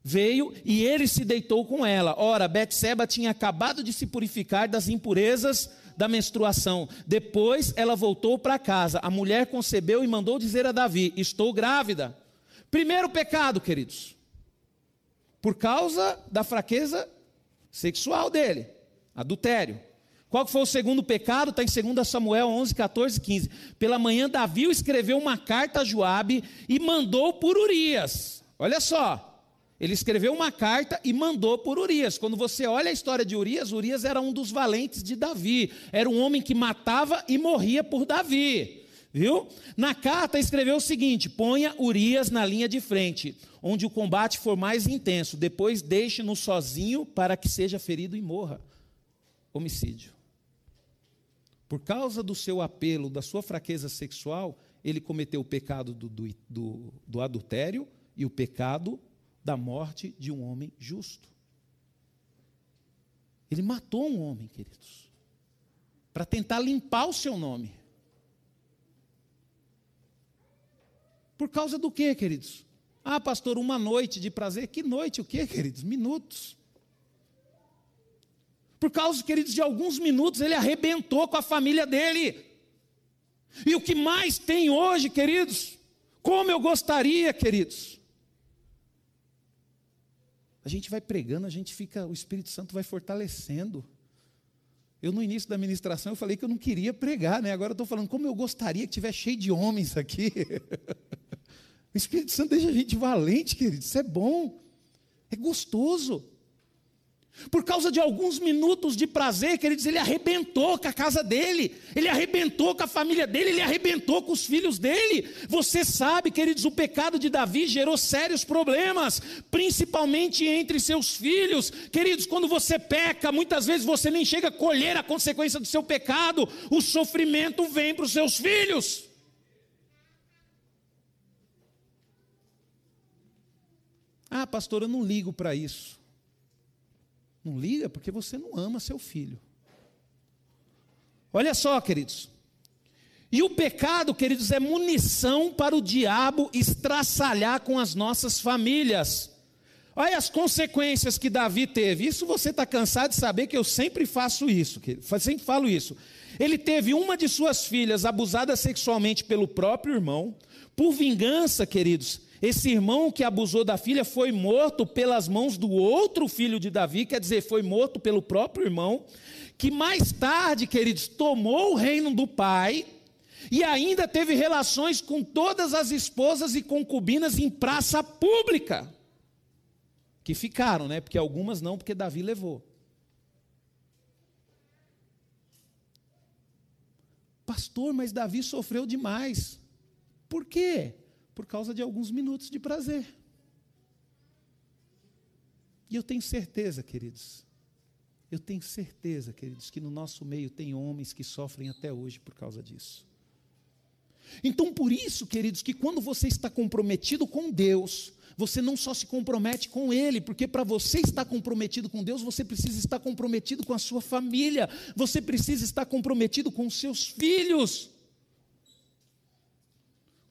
veio e ele se deitou com ela. Ora, Betseba tinha acabado de se purificar das impurezas da menstruação. Depois ela voltou para casa. A mulher concebeu e mandou dizer a Davi: Estou grávida. Primeiro pecado, queridos, por causa da fraqueza sexual dele, adultério. Qual foi o segundo pecado? Está em 2 Samuel 11, 14 15. Pela manhã, Davi escreveu uma carta a Joabe e mandou por Urias. Olha só, ele escreveu uma carta e mandou por Urias. Quando você olha a história de Urias, Urias era um dos valentes de Davi. Era um homem que matava e morria por Davi. Viu? Na carta escreveu o seguinte: ponha Urias na linha de frente, onde o combate for mais intenso. Depois deixe-no sozinho para que seja ferido e morra. Homicídio. Por causa do seu apelo, da sua fraqueza sexual, ele cometeu o pecado do, do, do, do adultério e o pecado da morte de um homem justo. Ele matou um homem, queridos, para tentar limpar o seu nome. Por causa do quê, queridos? Ah, pastor, uma noite de prazer. Que noite o quê, queridos? Minutos. Por causa, queridos, de alguns minutos, ele arrebentou com a família dele. E o que mais tem hoje, queridos? Como eu gostaria, queridos, a gente vai pregando, a gente fica, o Espírito Santo vai fortalecendo. Eu, no início da ministração, eu falei que eu não queria pregar, né? Agora eu estou falando, como eu gostaria que tivesse cheio de homens aqui. o Espírito Santo deixa a gente valente, querido. Isso é bom. É gostoso. Por causa de alguns minutos de prazer, queridos, ele arrebentou com a casa dele, ele arrebentou com a família dele, ele arrebentou com os filhos dele. Você sabe, queridos, o pecado de Davi gerou sérios problemas, principalmente entre seus filhos. Queridos, quando você peca, muitas vezes você nem chega a colher a consequência do seu pecado, o sofrimento vem para os seus filhos. Ah, pastor, eu não ligo para isso. Não liga porque você não ama seu filho. Olha só, queridos. E o pecado, queridos, é munição para o diabo estraçalhar com as nossas famílias. Olha as consequências que Davi teve. Isso você está cansado de saber que eu sempre faço isso, sempre falo isso. Ele teve uma de suas filhas abusada sexualmente pelo próprio irmão. Por vingança, queridos, esse irmão que abusou da filha foi morto pelas mãos do outro filho de Davi, quer dizer, foi morto pelo próprio irmão, que mais tarde, queridos, tomou o reino do pai e ainda teve relações com todas as esposas e concubinas em praça pública. Que ficaram, né? Porque algumas não, porque Davi levou. Pastor, mas Davi sofreu demais. Por quê? Por causa de alguns minutos de prazer. E eu tenho certeza, queridos, eu tenho certeza, queridos, que no nosso meio tem homens que sofrem até hoje por causa disso. Então, por isso, queridos, que quando você está comprometido com Deus, você não só se compromete com Ele, porque para você estar comprometido com Deus, você precisa estar comprometido com a sua família, você precisa estar comprometido com os seus filhos.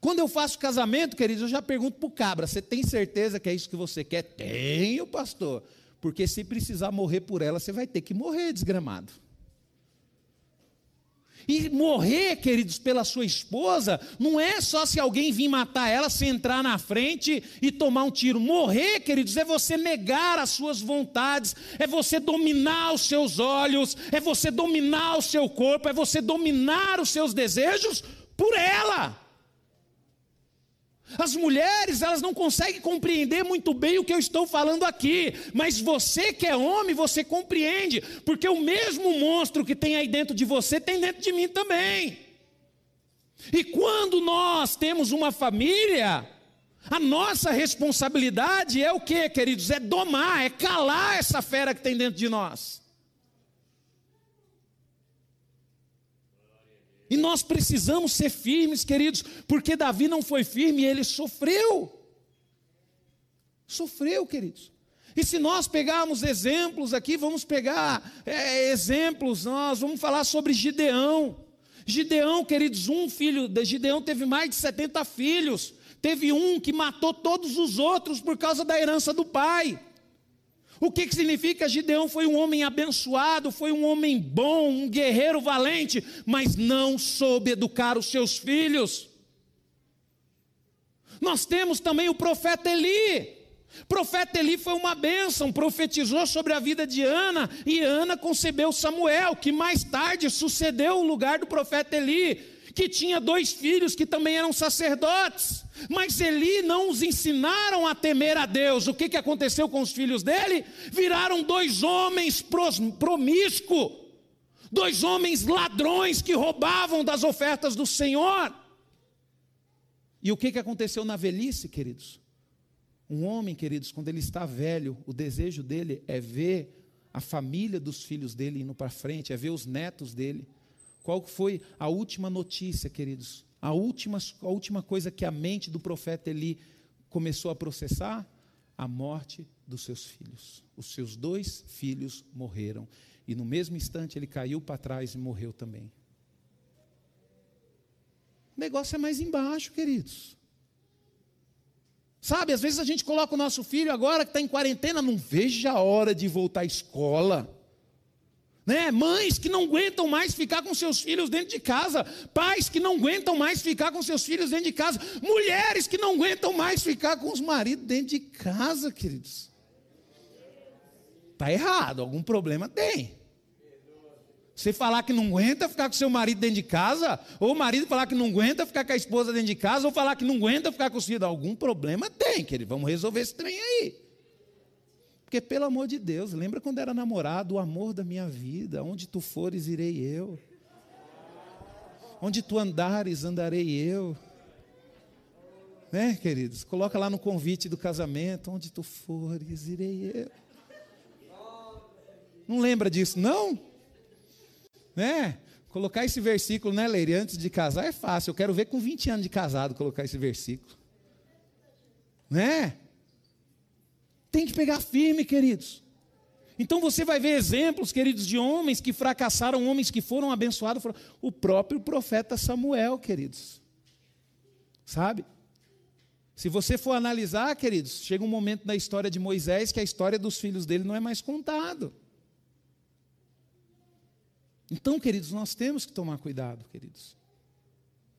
Quando eu faço casamento, queridos, eu já pergunto para o cabra: você tem certeza que é isso que você quer? Tenho, pastor. Porque se precisar morrer por ela, você vai ter que morrer desgramado. E morrer, queridos, pela sua esposa, não é só se alguém vir matar ela, se entrar na frente e tomar um tiro. Morrer, queridos, é você negar as suas vontades, é você dominar os seus olhos, é você dominar o seu corpo, é você dominar os seus desejos por ela. As mulheres, elas não conseguem compreender muito bem o que eu estou falando aqui, mas você que é homem, você compreende, porque o mesmo monstro que tem aí dentro de você tem dentro de mim também. E quando nós temos uma família, a nossa responsabilidade é o que, queridos? É domar, é calar essa fera que tem dentro de nós. E nós precisamos ser firmes, queridos, porque Davi não foi firme e ele sofreu. Sofreu, queridos. E se nós pegarmos exemplos aqui, vamos pegar é, exemplos, nós vamos falar sobre Gideão. Gideão, queridos, um filho de Gideão teve mais de 70 filhos. Teve um que matou todos os outros por causa da herança do pai. O que, que significa? Gideão foi um homem abençoado, foi um homem bom, um guerreiro valente, mas não soube educar os seus filhos. Nós temos também o profeta Eli. Profeta Eli foi uma bênção, profetizou sobre a vida de Ana, e Ana concebeu Samuel, que mais tarde sucedeu o lugar do profeta Eli que tinha dois filhos que também eram sacerdotes, mas Eli não os ensinaram a temer a Deus. O que, que aconteceu com os filhos dele? Viraram dois homens promíscuos, dois homens ladrões que roubavam das ofertas do Senhor. E o que, que aconteceu na velhice, queridos? Um homem, queridos, quando ele está velho, o desejo dele é ver a família dos filhos dele indo para frente, é ver os netos dele. Qual foi a última notícia, queridos? A última, a última coisa que a mente do profeta Eli começou a processar? A morte dos seus filhos. Os seus dois filhos morreram. E no mesmo instante ele caiu para trás e morreu também. O negócio é mais embaixo, queridos. Sabe, às vezes a gente coloca o nosso filho agora que está em quarentena, não veja a hora de voltar à escola né? Mães que não aguentam mais ficar com seus filhos dentro de casa, pais que não aguentam mais ficar com seus filhos dentro de casa, mulheres que não aguentam mais ficar com os maridos dentro de casa, queridos. Está errado, algum problema tem. Você falar que não aguenta ficar com seu marido dentro de casa, ou o marido falar que não aguenta ficar com a esposa dentro de casa, ou falar que não aguenta ficar com os filhos, algum problema tem, querido. Vamos resolver esse trem aí. Porque, pelo amor de Deus, lembra quando era namorado, o amor da minha vida, onde tu fores, irei eu. Onde tu andares, andarei eu. Né, queridos? Coloca lá no convite do casamento, onde tu fores, irei eu. Não lembra disso, não? Né? Colocar esse versículo, né, Leire, antes de casar é fácil. Eu quero ver com 20 anos de casado colocar esse versículo. Né? Tem que pegar firme, queridos. Então você vai ver exemplos, queridos, de homens que fracassaram, homens que foram abençoados. O próprio profeta Samuel, queridos. Sabe? Se você for analisar, queridos, chega um momento na história de Moisés que a história dos filhos dele não é mais contado. Então, queridos, nós temos que tomar cuidado, queridos.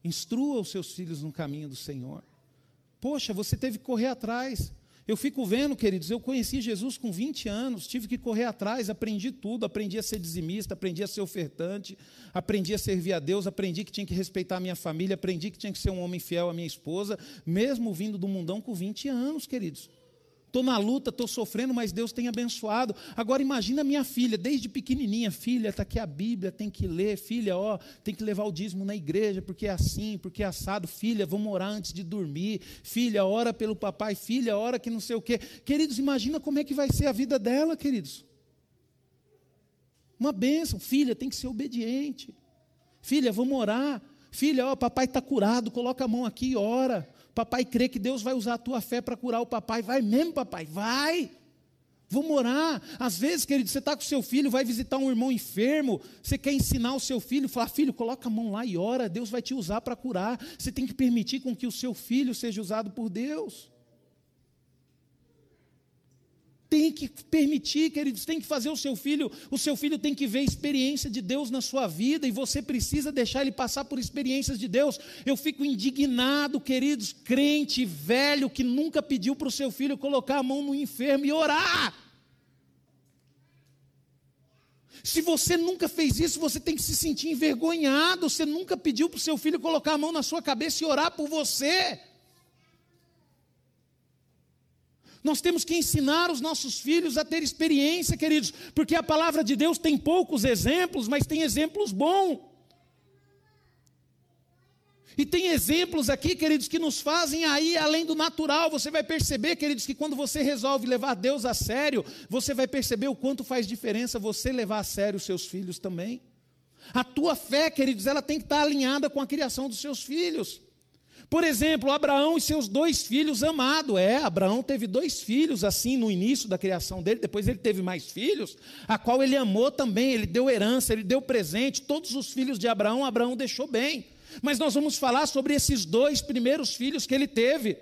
Instrua os seus filhos no caminho do Senhor. Poxa, você teve que correr atrás. Eu fico vendo, queridos, eu conheci Jesus com 20 anos, tive que correr atrás, aprendi tudo, aprendi a ser dizimista, aprendi a ser ofertante, aprendi a servir a Deus, aprendi que tinha que respeitar a minha família, aprendi que tinha que ser um homem fiel à minha esposa, mesmo vindo do mundão com 20 anos, queridos. Estou na luta, estou sofrendo, mas Deus tem abençoado. Agora imagina minha filha, desde pequenininha, filha, está aqui a Bíblia, tem que ler, filha, ó, tem que levar o dízimo na igreja, porque é assim, porque é assado, filha, vamos orar antes de dormir, filha, ora pelo papai, filha, ora que não sei o quê. Queridos, imagina como é que vai ser a vida dela, queridos. Uma bênção, filha, tem que ser obediente. Filha, vamos orar. Filha, ó, papai está curado, coloca a mão aqui e ora. Papai crê que Deus vai usar a tua fé para curar o papai. Vai mesmo, papai, vai. Vamos orar. Às vezes, querido, você está com seu filho, vai visitar um irmão enfermo, você quer ensinar o seu filho, falar, filho, coloca a mão lá e ora, Deus vai te usar para curar. Você tem que permitir com que o seu filho seja usado por Deus. Tem que permitir, queridos, tem que fazer o seu filho, o seu filho tem que ver experiência de Deus na sua vida e você precisa deixar ele passar por experiências de Deus. Eu fico indignado, queridos, crente velho que nunca pediu para o seu filho colocar a mão no enfermo e orar. Se você nunca fez isso, você tem que se sentir envergonhado. Você nunca pediu para o seu filho colocar a mão na sua cabeça e orar por você. Nós temos que ensinar os nossos filhos a ter experiência, queridos, porque a palavra de Deus tem poucos exemplos, mas tem exemplos bons. E tem exemplos aqui, queridos, que nos fazem aí além do natural. Você vai perceber, queridos, que quando você resolve levar Deus a sério, você vai perceber o quanto faz diferença você levar a sério os seus filhos também. A tua fé, queridos, ela tem que estar alinhada com a criação dos seus filhos. Por exemplo, Abraão e seus dois filhos amados. É, Abraão teve dois filhos assim no início da criação dele, depois ele teve mais filhos, a qual ele amou também, ele deu herança, ele deu presente. Todos os filhos de Abraão, Abraão deixou bem. Mas nós vamos falar sobre esses dois primeiros filhos que ele teve.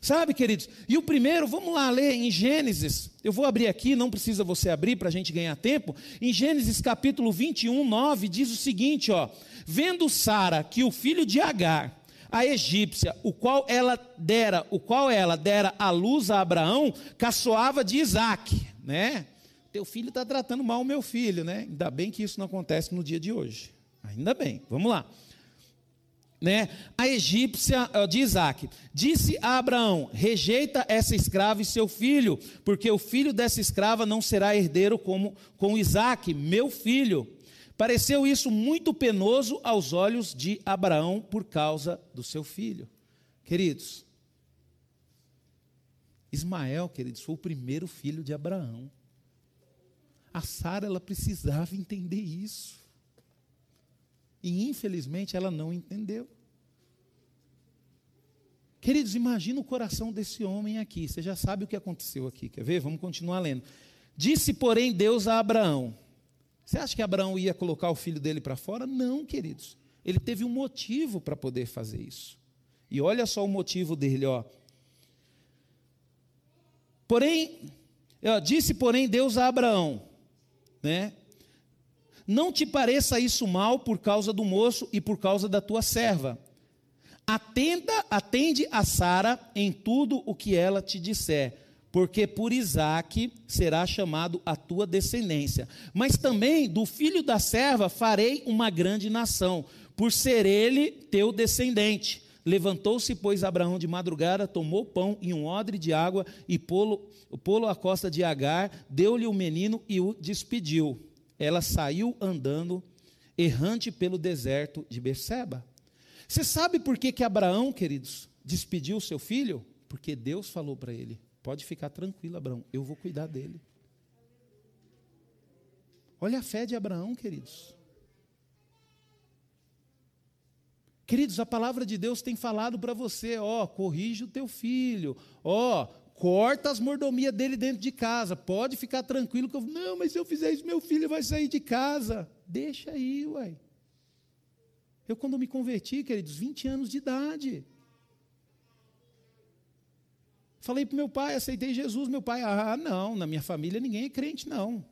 Sabe, queridos? E o primeiro, vamos lá ler em Gênesis. Eu vou abrir aqui, não precisa você abrir para a gente ganhar tempo. Em Gênesis capítulo 21, 9, diz o seguinte: ó, vendo Sara que o filho de Agar a egípcia, o qual ela dera, o qual ela dera a luz a Abraão, caçoava de Isaac, né? Teu filho está tratando mal o meu filho, né? Ainda bem que isso não acontece no dia de hoje. Ainda bem. Vamos lá. Né? A egípcia de Isaac disse a Abraão: rejeita essa escrava e seu filho, porque o filho dessa escrava não será herdeiro como com Isaac, meu filho. Pareceu isso muito penoso aos olhos de Abraão por causa do seu filho. Queridos, Ismael, queridos, foi o primeiro filho de Abraão. A Sara, ela precisava entender isso. E infelizmente ela não entendeu. Queridos, imagina o coração desse homem aqui. Você já sabe o que aconteceu aqui. Quer ver? Vamos continuar lendo. Disse, porém, Deus a Abraão: você acha que Abraão ia colocar o filho dele para fora? Não, queridos. Ele teve um motivo para poder fazer isso. E olha só o motivo dele, ó. Porém, ó, disse, porém, Deus a Abraão, né? Não te pareça isso mal por causa do moço e por causa da tua serva. Atenda, atende a Sara em tudo o que ela te disser porque por Isaque será chamado a tua descendência. Mas também do filho da serva farei uma grande nação, por ser ele teu descendente. Levantou-se, pois, Abraão de madrugada, tomou pão e um odre de água e pô-lo pô à costa de Agar, deu-lhe o menino e o despediu. Ela saiu andando, errante pelo deserto de Berseba. Você sabe por que, que Abraão, queridos, despediu seu filho? Porque Deus falou para ele: Pode ficar tranquilo, Abraão, eu vou cuidar dele. Olha a fé de Abraão, queridos. Queridos, a palavra de Deus tem falado para você, ó, corrige o teu filho, ó, corta as mordomias dele dentro de casa, pode ficar tranquilo que eu, não, mas se eu fizer isso, meu filho vai sair de casa. Deixa aí, uai. Eu quando me converti, queridos, 20 anos de idade. Falei para meu pai, aceitei Jesus. Meu pai, ah, não, na minha família ninguém é crente, não.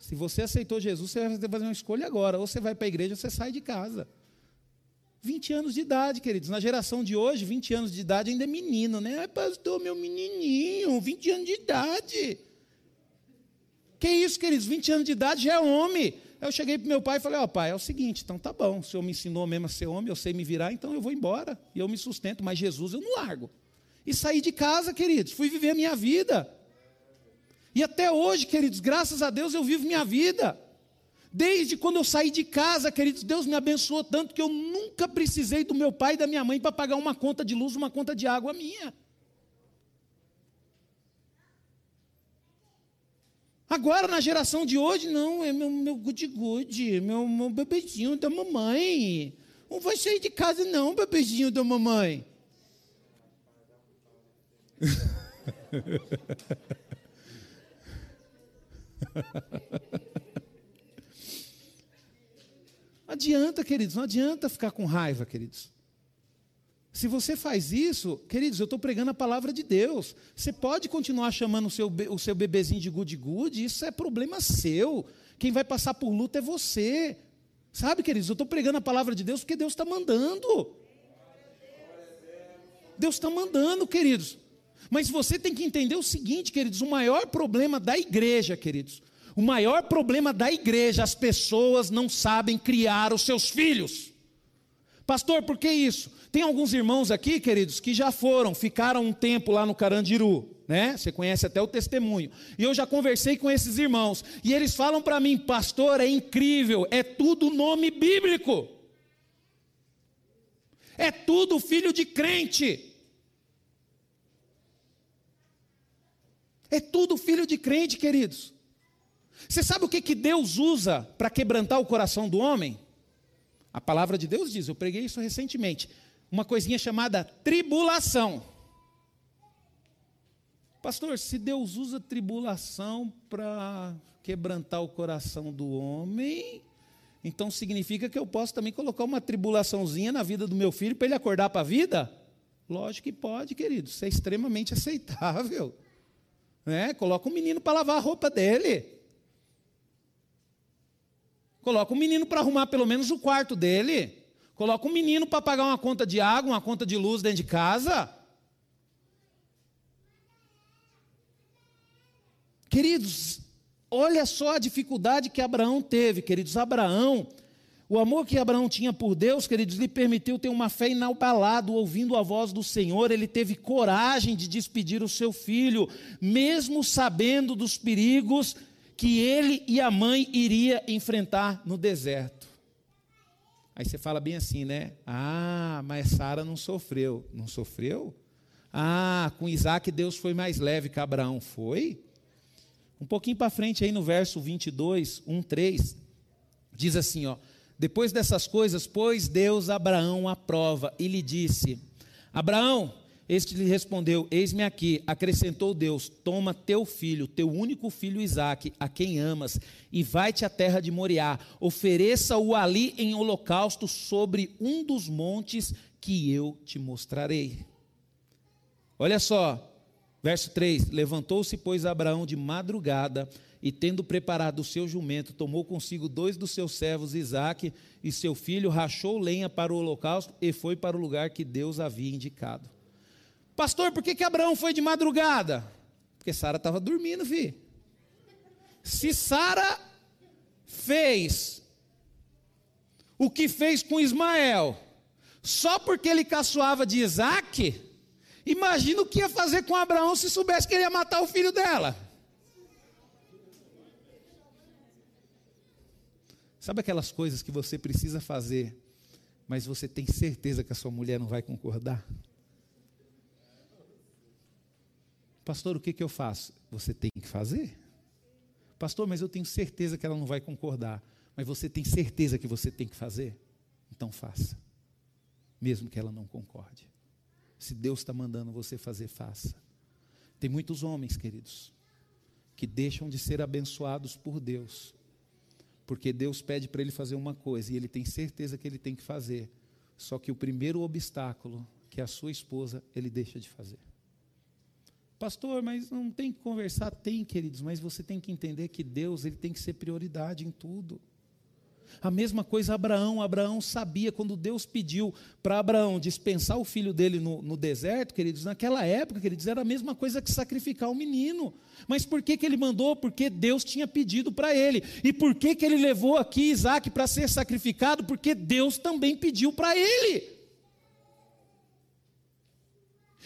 Se você aceitou Jesus, você vai fazer uma escolha agora. Ou você vai para a igreja ou você sai de casa. 20 anos de idade, queridos. Na geração de hoje, 20 anos de idade ainda é menino, né? Ai, pastor, meu menininho, 20 anos de idade. Que isso, queridos? 20 anos de idade já é homem. Eu cheguei para meu pai e falei: Ó, oh, pai, é o seguinte, então tá bom. O senhor me ensinou mesmo a ser homem, eu sei me virar, então eu vou embora. E eu me sustento, mas Jesus eu não largo. E saí de casa, queridos, fui viver a minha vida. E até hoje, queridos, graças a Deus eu vivo minha vida. Desde quando eu saí de casa, queridos, Deus me abençoou tanto que eu nunca precisei do meu pai e da minha mãe para pagar uma conta de luz, uma conta de água minha. Agora, na geração de hoje, não, é meu, meu good-good, meu, meu bebezinho da mamãe. Não vai sair de casa, não, bebezinho da mamãe adianta, queridos, não adianta ficar com raiva, queridos. Se você faz isso, queridos, eu estou pregando a palavra de Deus. Você pode continuar chamando o seu, o seu bebezinho de good good isso é problema seu. Quem vai passar por luta é você. Sabe, queridos, eu estou pregando a palavra de Deus porque Deus está mandando. Deus está mandando, queridos. Mas você tem que entender o seguinte, queridos: o maior problema da igreja, queridos, o maior problema da igreja, as pessoas não sabem criar os seus filhos. Pastor, por que isso? Tem alguns irmãos aqui, queridos, que já foram, ficaram um tempo lá no Carandiru, né? Você conhece até o testemunho. E eu já conversei com esses irmãos, e eles falam para mim, pastor, é incrível, é tudo nome bíblico. É tudo filho de crente. É tudo filho de crente, queridos. Você sabe o que, que Deus usa para quebrantar o coração do homem? A palavra de Deus diz, eu preguei isso recentemente, uma coisinha chamada tribulação. Pastor, se Deus usa tribulação para quebrantar o coração do homem, então significa que eu posso também colocar uma tribulaçãozinha na vida do meu filho para ele acordar para a vida? Lógico que pode, querido, isso é extremamente aceitável. Né? Coloca um menino para lavar a roupa dele. Coloca um menino para arrumar pelo menos o quarto dele. Coloca um menino para pagar uma conta de água, uma conta de luz dentro de casa. Queridos, olha só a dificuldade que Abraão teve, queridos. Abraão, o amor que Abraão tinha por Deus, queridos, lhe permitiu ter uma fé inabalada, ouvindo a voz do Senhor. Ele teve coragem de despedir o seu filho, mesmo sabendo dos perigos que ele e a mãe iria enfrentar no deserto. Aí você fala bem assim, né? Ah, mas Sara não sofreu. Não sofreu? Ah, com Isaac Deus foi mais leve que Abraão. Foi? Um pouquinho para frente aí no verso 22, 1, 3, diz assim, ó. Depois dessas coisas, pôs Deus Abraão à prova e lhe disse: Abraão, este lhe respondeu: Eis-me aqui. Acrescentou Deus: Toma teu filho, teu único filho Isaque, a quem amas, e vai-te à terra de Moriá. Ofereça-o ali em holocausto sobre um dos montes que eu te mostrarei. Olha só, verso 3: Levantou-se, pois, Abraão de madrugada, e tendo preparado o seu jumento, tomou consigo dois dos seus servos, Isaque e seu filho, rachou lenha para o holocausto e foi para o lugar que Deus havia indicado. Pastor, por que, que Abraão foi de madrugada? Porque Sara estava dormindo, vi. Se Sara fez o que fez com Ismael, só porque ele caçoava de Isaac, imagina o que ia fazer com Abraão se soubesse que ele ia matar o filho dela. Sabe aquelas coisas que você precisa fazer, mas você tem certeza que a sua mulher não vai concordar? Pastor, o que, que eu faço? Você tem que fazer. Pastor, mas eu tenho certeza que ela não vai concordar. Mas você tem certeza que você tem que fazer? Então faça. Mesmo que ela não concorde. Se Deus está mandando você fazer, faça. Tem muitos homens, queridos, que deixam de ser abençoados por Deus, porque Deus pede para ele fazer uma coisa e ele tem certeza que ele tem que fazer. Só que o primeiro obstáculo, que é a sua esposa, ele deixa de fazer. Pastor, mas não tem que conversar? Tem, queridos, mas você tem que entender que Deus ele tem que ser prioridade em tudo. A mesma coisa Abraão. Abraão sabia, quando Deus pediu para Abraão dispensar o filho dele no, no, deserto, queridos, naquela época, queridos, era a mesma coisa que sacrificar o menino. Mas por que, que ele mandou? Porque Deus tinha pedido para ele. E por que, que ele levou aqui Isaac para ser sacrificado? Porque Deus também pediu para ele.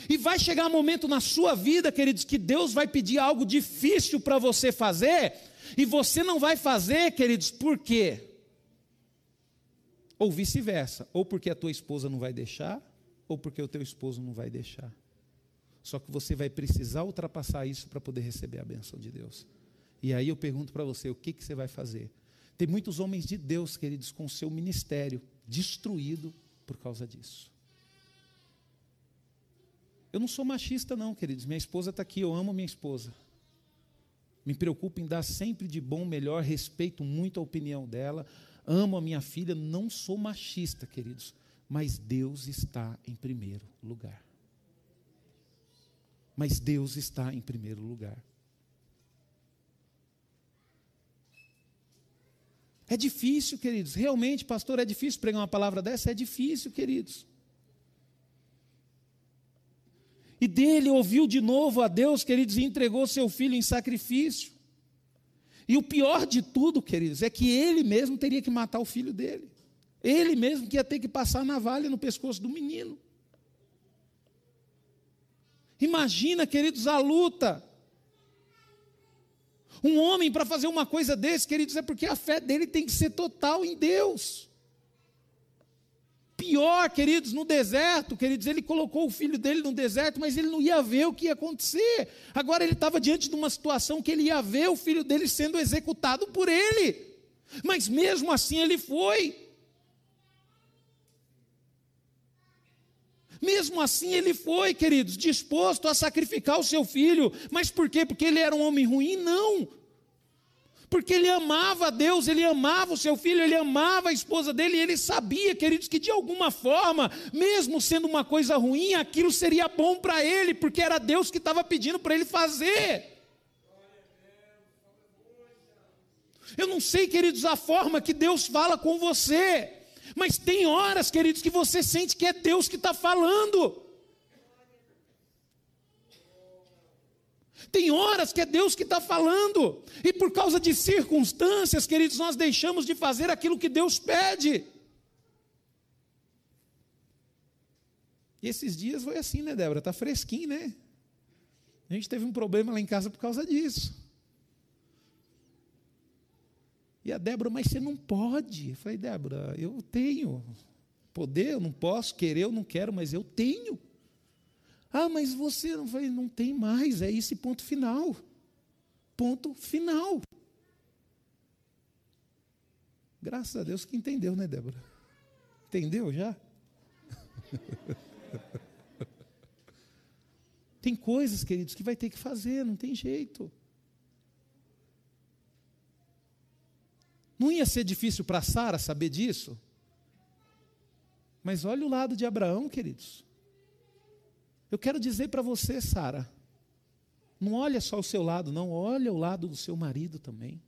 E vai chegar um momento na sua vida, queridos, que Deus vai pedir algo difícil para você fazer, e você não vai fazer, queridos, por quê? Ou vice-versa, ou porque a tua esposa não vai deixar, ou porque o teu esposo não vai deixar. Só que você vai precisar ultrapassar isso para poder receber a benção de Deus. E aí eu pergunto para você, o que, que você vai fazer? Tem muitos homens de Deus, queridos, com o seu ministério destruído por causa disso. Eu não sou machista, não, queridos. Minha esposa está aqui, eu amo minha esposa. Me preocupo em dar sempre de bom, melhor, respeito muito a opinião dela, amo a minha filha, não sou machista, queridos, mas Deus está em primeiro lugar. Mas Deus está em primeiro lugar. É difícil, queridos. Realmente, pastor, é difícil pregar uma palavra dessa? É difícil, queridos. E dele ouviu de novo a Deus, queridos, e entregou seu filho em sacrifício. E o pior de tudo, queridos, é que ele mesmo teria que matar o filho dele. Ele mesmo que ia ter que passar a navalha no pescoço do menino. Imagina, queridos, a luta. Um homem para fazer uma coisa desse, queridos, é porque a fé dele tem que ser total em Deus. Pior, queridos, no deserto, queridos, ele colocou o filho dele no deserto, mas ele não ia ver o que ia acontecer. Agora ele estava diante de uma situação que ele ia ver o filho dele sendo executado por ele. Mas mesmo assim ele foi. Mesmo assim ele foi, queridos, disposto a sacrificar o seu filho. Mas por quê? Porque ele era um homem ruim? Não porque ele amava Deus, ele amava o seu filho, ele amava a esposa dele, e ele sabia, queridos, que de alguma forma, mesmo sendo uma coisa ruim, aquilo seria bom para ele, porque era Deus que estava pedindo para ele fazer. Eu não sei, queridos, a forma que Deus fala com você, mas tem horas, queridos, que você sente que é Deus que está falando. Tem horas que é Deus que está falando, e por causa de circunstâncias, queridos, nós deixamos de fazer aquilo que Deus pede. E esses dias foi assim, né, Débora? Está fresquinho, né? A gente teve um problema lá em casa por causa disso. E a Débora, mas você não pode. Eu falei, Débora, eu tenho. Poder, eu não posso, querer, eu não quero, mas eu tenho. Ah, mas você não vai, não tem mais, é esse ponto final. Ponto final. Graças a Deus que entendeu, né, Débora? Entendeu já? tem coisas, queridos, que vai ter que fazer, não tem jeito. Não ia ser difícil para Sara saber disso? Mas olha o lado de Abraão, queridos. Eu quero dizer para você, Sara, não olha só o seu lado, não, olha o lado do seu marido também.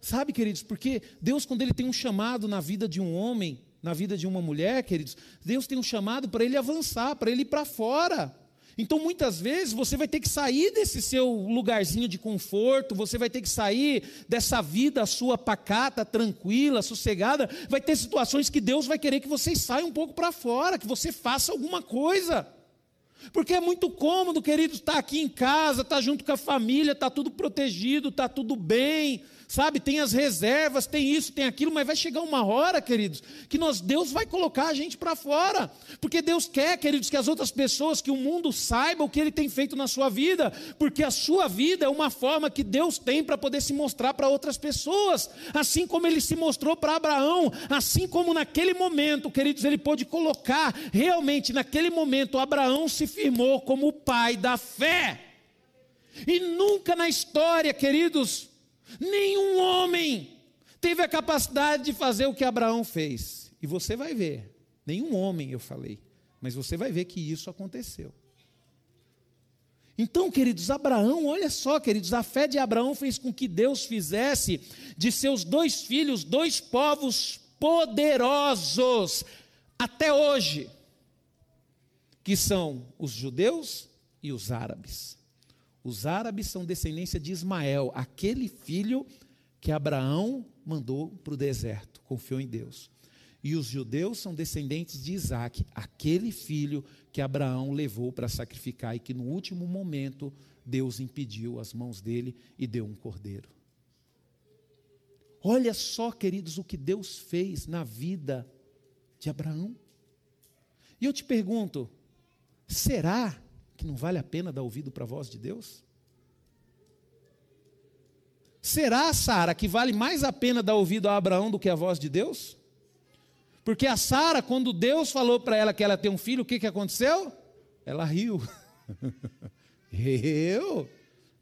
Sabe, queridos, porque Deus, quando Ele tem um chamado na vida de um homem, na vida de uma mulher, queridos, Deus tem um chamado para ele avançar, para ele ir para fora. Então, muitas vezes, você vai ter que sair desse seu lugarzinho de conforto, você vai ter que sair dessa vida sua pacata, tranquila, sossegada. Vai ter situações que Deus vai querer que você saia um pouco para fora, que você faça alguma coisa. Porque é muito cômodo, querido, estar aqui em casa, estar junto com a família, está tudo protegido, está tudo bem, sabe? Tem as reservas, tem isso, tem aquilo, mas vai chegar uma hora, queridos, que nós, Deus vai colocar a gente para fora, porque Deus quer, queridos, que as outras pessoas, que o mundo saiba o que Ele tem feito na sua vida, porque a sua vida é uma forma que Deus tem para poder se mostrar para outras pessoas, assim como Ele se mostrou para Abraão, assim como naquele momento, queridos, Ele pôde colocar, realmente naquele momento, Abraão se firmou como o pai da fé. E nunca na história, queridos, Nenhum homem teve a capacidade de fazer o que Abraão fez. E você vai ver. Nenhum homem, eu falei. Mas você vai ver que isso aconteceu. Então, queridos, Abraão, olha só, queridos, a fé de Abraão fez com que Deus fizesse de seus dois filhos dois povos poderosos até hoje, que são os judeus e os árabes. Os árabes são descendência de Ismael, aquele filho que Abraão mandou para o deserto, confiou em Deus. E os judeus são descendentes de Isaac, aquele filho que Abraão levou para sacrificar e que no último momento Deus impediu as mãos dele e deu um cordeiro. Olha só, queridos, o que Deus fez na vida de Abraão. E eu te pergunto: será que não vale a pena dar ouvido para a voz de Deus? Será, Sara, que vale mais a pena dar ouvido a Abraão do que a voz de Deus? Porque a Sara, quando Deus falou para ela que ela tem um filho, o que, que aconteceu? Ela riu. Eu?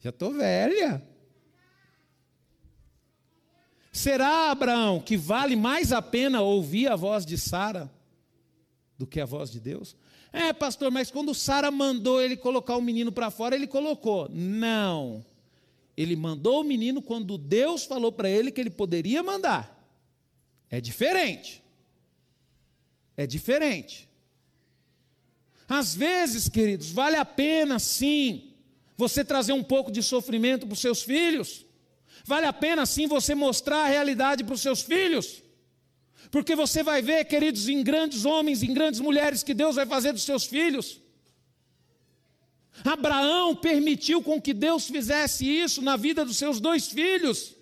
Já estou velha. Será, Abraão, que vale mais a pena ouvir a voz de Sara do que a voz de Deus? É, pastor, mas quando Sara mandou ele colocar o menino para fora, ele colocou. Não. Ele mandou o menino quando Deus falou para ele que ele poderia mandar. É diferente. É diferente. Às vezes, queridos, vale a pena sim você trazer um pouco de sofrimento para os seus filhos. Vale a pena sim você mostrar a realidade para os seus filhos. Porque você vai ver, queridos, em grandes homens, em grandes mulheres que Deus vai fazer dos seus filhos. Abraão permitiu com que Deus fizesse isso na vida dos seus dois filhos.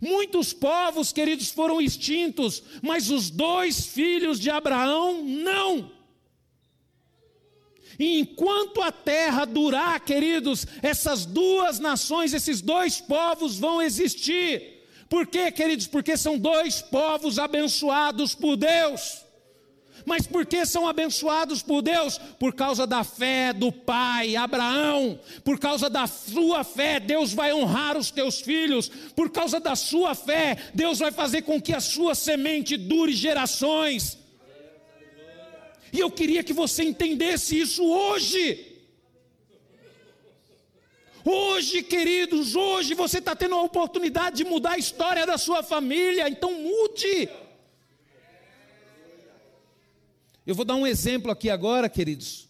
Muitos povos, queridos, foram extintos, mas os dois filhos de Abraão não. E enquanto a terra durar, queridos, essas duas nações, esses dois povos vão existir. Por quê, queridos? Porque são dois povos abençoados por Deus. Mas por que são abençoados por Deus? Por causa da fé do pai Abraão. Por causa da sua fé, Deus vai honrar os teus filhos. Por causa da sua fé, Deus vai fazer com que a sua semente dure gerações. E eu queria que você entendesse isso hoje. Hoje, queridos, hoje você está tendo a oportunidade de mudar a história da sua família, então mude. Eu vou dar um exemplo aqui agora, queridos,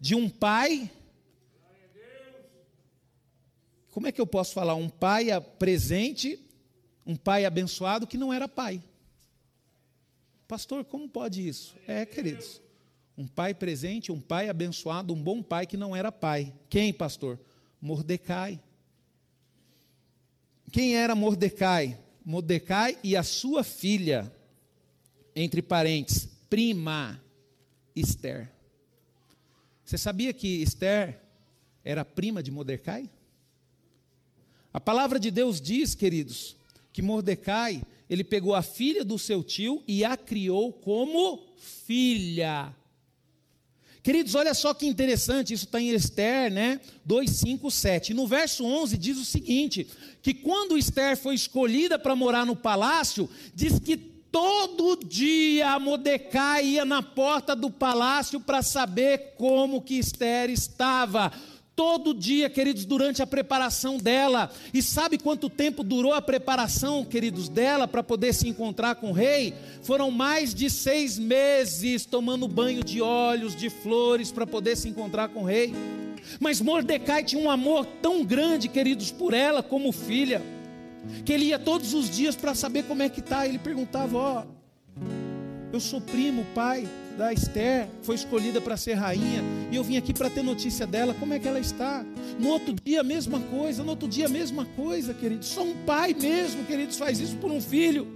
de um pai. Como é que eu posso falar? Um pai presente, um pai abençoado que não era pai. Pastor, como pode isso? É, queridos. Um pai presente, um pai abençoado, um bom pai que não era pai. Quem, pastor? Mordecai. Quem era Mordecai? Mordecai e a sua filha entre parênteses, prima Esther. Você sabia que Esther era prima de Mordecai? A palavra de Deus diz, queridos, que Mordecai, ele pegou a filha do seu tio e a criou como filha. Queridos, olha só que interessante, isso está em Esther, né? 2, 5, 7. No verso 11 diz o seguinte: que quando Esther foi escolhida para morar no palácio, diz que Todo dia Mordecai ia na porta do palácio para saber como que Esther estava. Todo dia, queridos, durante a preparação dela. E sabe quanto tempo durou a preparação, queridos, dela para poder se encontrar com o rei? Foram mais de seis meses tomando banho de óleos, de flores, para poder se encontrar com o rei. Mas Mordecai tinha um amor tão grande, queridos, por ela como filha que ele ia todos os dias para saber como é que está. Ele perguntava: Ó, eu sou primo, pai da Esther, foi escolhida para ser rainha, e eu vim aqui para ter notícia dela, como é que ela está? No outro dia, a mesma coisa, no outro dia, a mesma coisa, queridos. Só um pai mesmo, queridos, faz isso por um filho.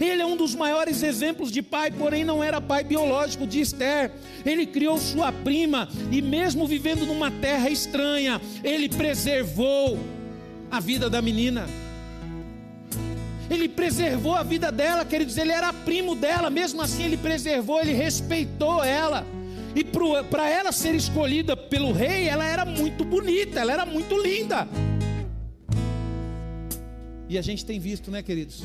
Ele é um dos maiores exemplos de pai, porém não era pai biológico de Esther. Ele criou sua prima e, mesmo vivendo numa terra estranha, ele preservou a vida da menina. Ele preservou a vida dela, queridos, ele era primo dela, mesmo assim ele preservou, ele respeitou ela. E para ela ser escolhida pelo rei, ela era muito bonita, ela era muito linda. E a gente tem visto, né, queridos?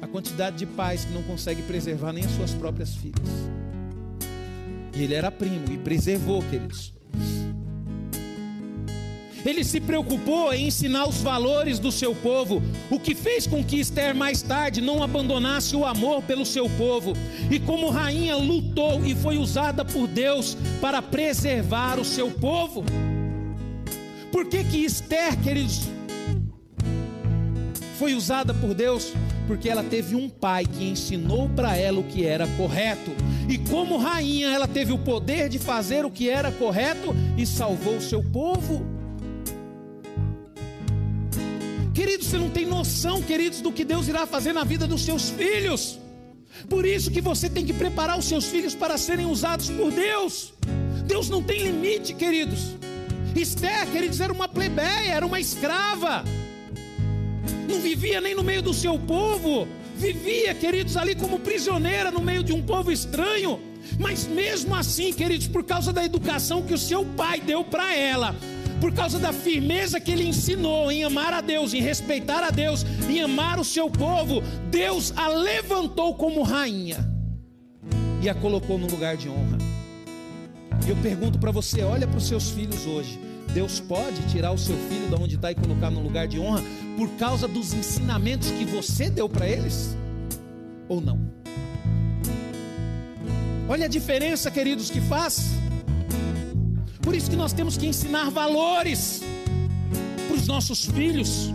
A quantidade de pais que não conseguem preservar nem as suas próprias filhas. E ele era primo e preservou, queridos. Ele se preocupou em ensinar os valores do seu povo, o que fez com que Esther mais tarde não abandonasse o amor pelo seu povo. E como rainha lutou e foi usada por Deus para preservar o seu povo. Por que que Esther, queridos, foi usada por Deus? Porque ela teve um pai que ensinou para ela o que era correto. E como rainha, ela teve o poder de fazer o que era correto e salvou o seu povo. Queridos, você não tem noção, queridos, do que Deus irá fazer na vida dos seus filhos. Por isso que você tem que preparar os seus filhos para serem usados por Deus. Deus não tem limite, queridos. Esther, queridos, era uma plebeia, era uma escrava. Não vivia nem no meio do seu povo. Vivia, queridos, ali como prisioneira no meio de um povo estranho. Mas mesmo assim, queridos, por causa da educação que o seu pai deu para ela, por causa da firmeza que ele ensinou em amar a Deus, em respeitar a Deus, em amar o seu povo, Deus a levantou como rainha e a colocou no lugar de honra. E eu pergunto para você: olha para os seus filhos hoje. Deus pode tirar o seu filho de onde está e colocar no lugar de honra por causa dos ensinamentos que você deu para eles? Ou não? Olha a diferença, queridos, que faz. Por isso que nós temos que ensinar valores para os nossos filhos.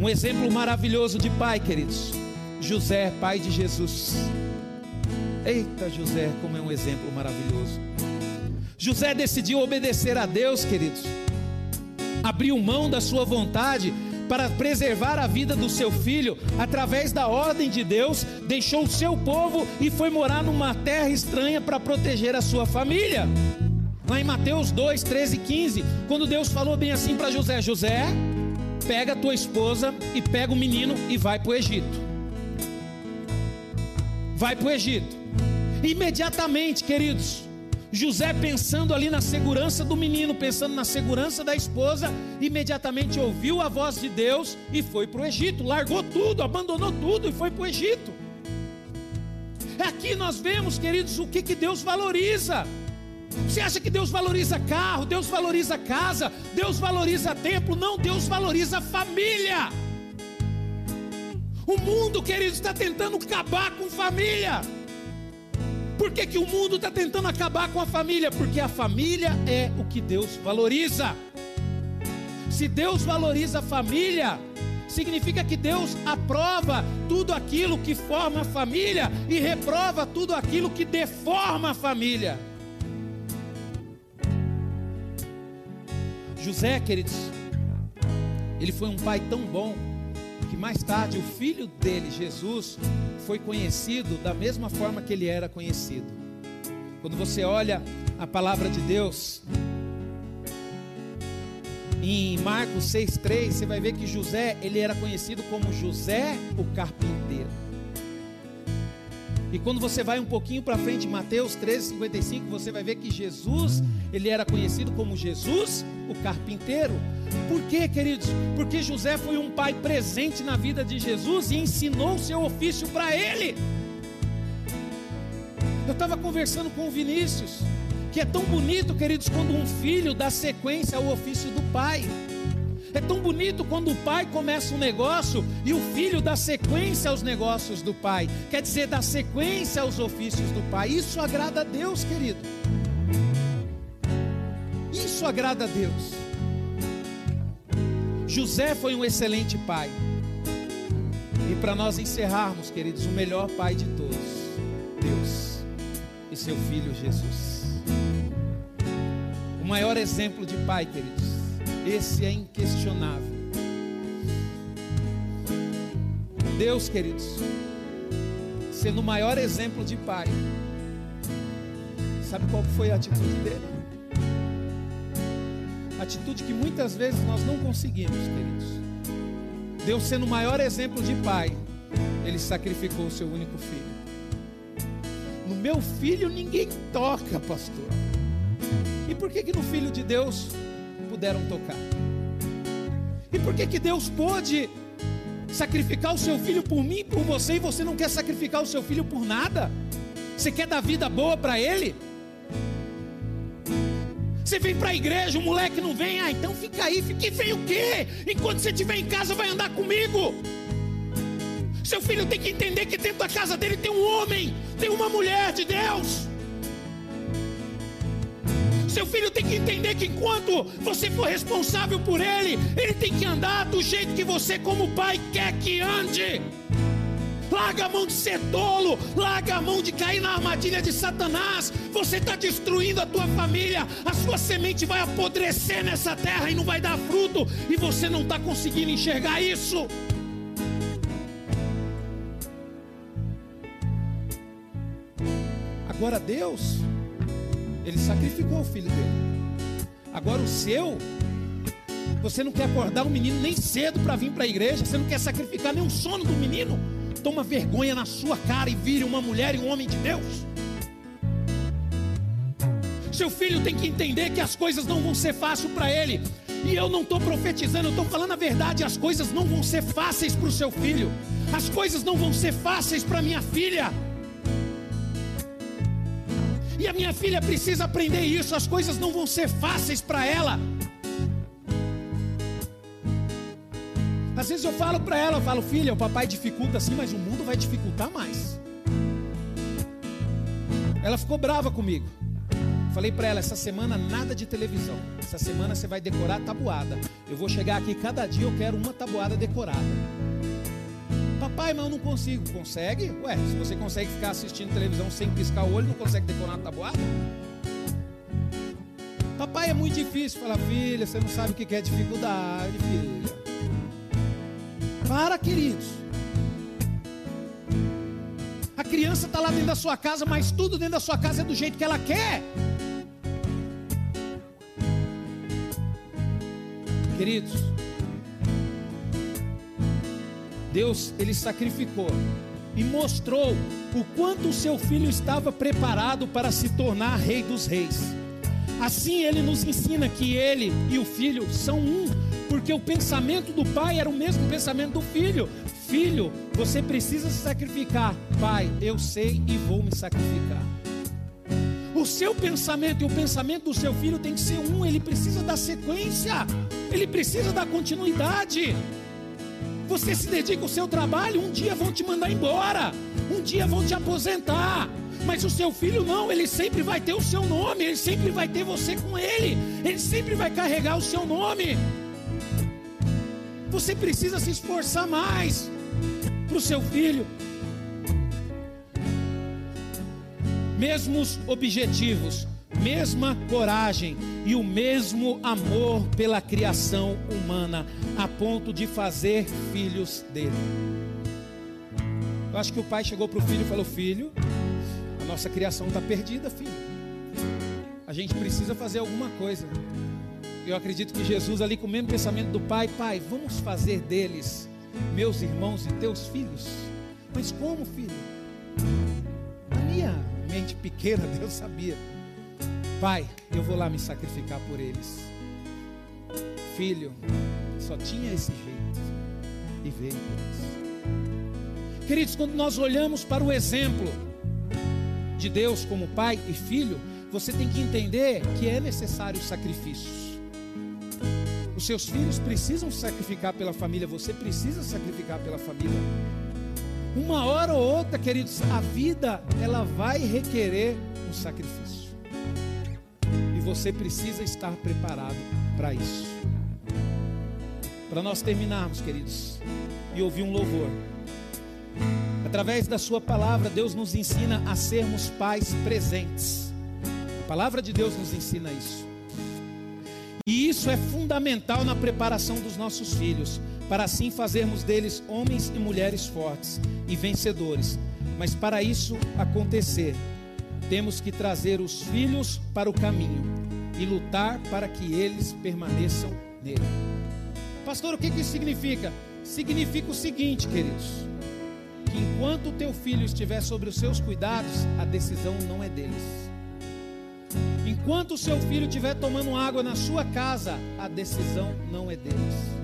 Um exemplo maravilhoso de pai, queridos. José, pai de Jesus. Eita, José, como é um exemplo maravilhoso. José decidiu obedecer a Deus, queridos. Abriu mão da sua vontade para preservar a vida do seu filho, através da ordem de Deus, deixou o seu povo e foi morar numa terra estranha para proteger a sua família. Lá em Mateus 2, 13 e 15, quando Deus falou bem assim para José: José, pega tua esposa e pega o menino e vai para o Egito. Vai para o Egito. Imediatamente, queridos, José pensando ali na segurança do menino, pensando na segurança da esposa, imediatamente ouviu a voz de Deus e foi para o Egito, largou tudo, abandonou tudo e foi para o Egito. Aqui nós vemos, queridos, o que, que Deus valoriza. Você acha que Deus valoriza carro, Deus valoriza casa, Deus valoriza templo? Não, Deus valoriza família. O mundo, queridos, está tentando acabar com família. Por que, que o mundo está tentando acabar com a família? Porque a família é o que Deus valoriza. Se Deus valoriza a família, significa que Deus aprova tudo aquilo que forma a família e reprova tudo aquilo que deforma a família. José, queridos, ele foi um pai tão bom que mais tarde o filho dele, Jesus, foi conhecido da mesma forma que ele era conhecido. Quando você olha a palavra de Deus, em Marcos 6,3, você vai ver que José, ele era conhecido como José o carpinteiro. E quando você vai um pouquinho para frente, Mateus 13:55, você vai ver que Jesus, ele era conhecido como Jesus o carpinteiro. Por quê, queridos? Porque José foi um pai presente na vida de Jesus e ensinou o seu ofício para ele. Eu estava conversando com o Vinícius, que é tão bonito, queridos, quando um filho dá sequência ao ofício do pai. É tão bonito quando o pai começa um negócio e o filho dá sequência aos negócios do pai. Quer dizer, dá sequência aos ofícios do pai. Isso agrada a Deus, querido. Isso agrada a Deus. José foi um excelente pai. E para nós encerrarmos, queridos, o melhor pai de todos, Deus e seu filho Jesus. O maior exemplo de pai, queridos, esse é inquestionável. Deus, queridos, sendo o maior exemplo de pai, sabe qual foi a atitude dele? Atitude que muitas vezes nós não conseguimos, queridos. Deus sendo o maior exemplo de pai, ele sacrificou o seu único filho. No meu filho ninguém toca, pastor. E por que que no filho de Deus puderam tocar? E por que que Deus pôde sacrificar o seu filho por mim por você e você não quer sacrificar o seu filho por nada? Você quer dar vida boa para ele? Você vem para a igreja, o moleque não vem, ah, então fica aí, fica, vem o quê? Enquanto você estiver em casa, vai andar comigo. Seu filho tem que entender que dentro da casa dele tem um homem, tem uma mulher de Deus. Seu filho tem que entender que enquanto você for responsável por ele, ele tem que andar do jeito que você, como pai, quer que ande. Larga a mão de ser tolo, larga a mão de cair na armadilha de Satanás. Você está destruindo a tua família, a sua semente vai apodrecer nessa terra e não vai dar fruto, e você não está conseguindo enxergar isso. Agora Deus, Ele sacrificou o filho dele. Agora o seu, você não quer acordar o menino nem cedo para vir para a igreja, você não quer sacrificar nem o sono do menino toma vergonha na sua cara e vire uma mulher e um homem de Deus. Seu filho tem que entender que as coisas não vão ser fáceis para ele. E eu não estou profetizando, eu estou falando a verdade. As coisas não vão ser fáceis para o seu filho. As coisas não vão ser fáceis para minha filha. E a minha filha precisa aprender isso. As coisas não vão ser fáceis para ela. Às vezes eu falo para ela, eu falo, filha, o papai dificulta assim, mas o mundo vai dificultar mais. Ela ficou brava comigo. Falei para ela, essa semana nada de televisão. Essa semana você vai decorar tabuada. Eu vou chegar aqui cada dia, eu quero uma tabuada decorada. Papai, mas eu não consigo. Consegue? Ué, se você consegue ficar assistindo televisão sem piscar o olho, não consegue decorar a tabuada? Papai, é muito difícil. Fala, filha, você não sabe o que é dificuldade, filha. Para, queridos. A criança está lá dentro da sua casa, mas tudo dentro da sua casa é do jeito que ela quer. Queridos, Deus, ele sacrificou e mostrou o quanto o seu filho estava preparado para se tornar rei dos reis. Assim ele nos ensina que ele e o filho são um, porque o pensamento do pai era o mesmo pensamento do filho. Filho, você precisa se sacrificar. Pai, eu sei e vou me sacrificar. O seu pensamento e o pensamento do seu filho tem que ser um, ele precisa dar sequência, ele precisa dar continuidade. Você se dedica ao seu trabalho, um dia vão te mandar embora, um dia vão te aposentar. Mas o seu filho não, ele sempre vai ter o seu nome, ele sempre vai ter você com ele, ele sempre vai carregar o seu nome. Você precisa se esforçar mais para o seu filho. Mesmos objetivos, mesma coragem e o mesmo amor pela criação humana, a ponto de fazer filhos dele. Eu acho que o pai chegou para o filho e falou: Filho, a nossa criação está perdida, filho. A gente precisa fazer alguma coisa. Eu acredito que Jesus, ali com o mesmo pensamento do pai, pai, vamos fazer deles meus irmãos e teus filhos. Mas como, filho? Na minha mente pequena, Deus sabia. Pai, eu vou lá me sacrificar por eles. Filho, só tinha esse jeito. E veio por. Queridos, quando nós olhamos para o exemplo de Deus como pai e filho, você tem que entender que é necessário sacrifícios. Os seus filhos precisam sacrificar pela família, você precisa sacrificar pela família. Uma hora ou outra, queridos, a vida ela vai requerer um sacrifício. Você precisa estar preparado para isso. Para nós terminarmos, queridos, e ouvir um louvor. Através da sua palavra, Deus nos ensina a sermos pais presentes. A palavra de Deus nos ensina isso. E isso é fundamental na preparação dos nossos filhos, para assim fazermos deles homens e mulheres fortes e vencedores. Mas para isso acontecer, temos que trazer os filhos para o caminho e lutar para que eles permaneçam nele. Pastor, o que isso significa? Significa o seguinte, queridos: que enquanto o teu filho estiver sobre os seus cuidados, a decisão não é deles. Enquanto o seu filho estiver tomando água na sua casa, a decisão não é deles.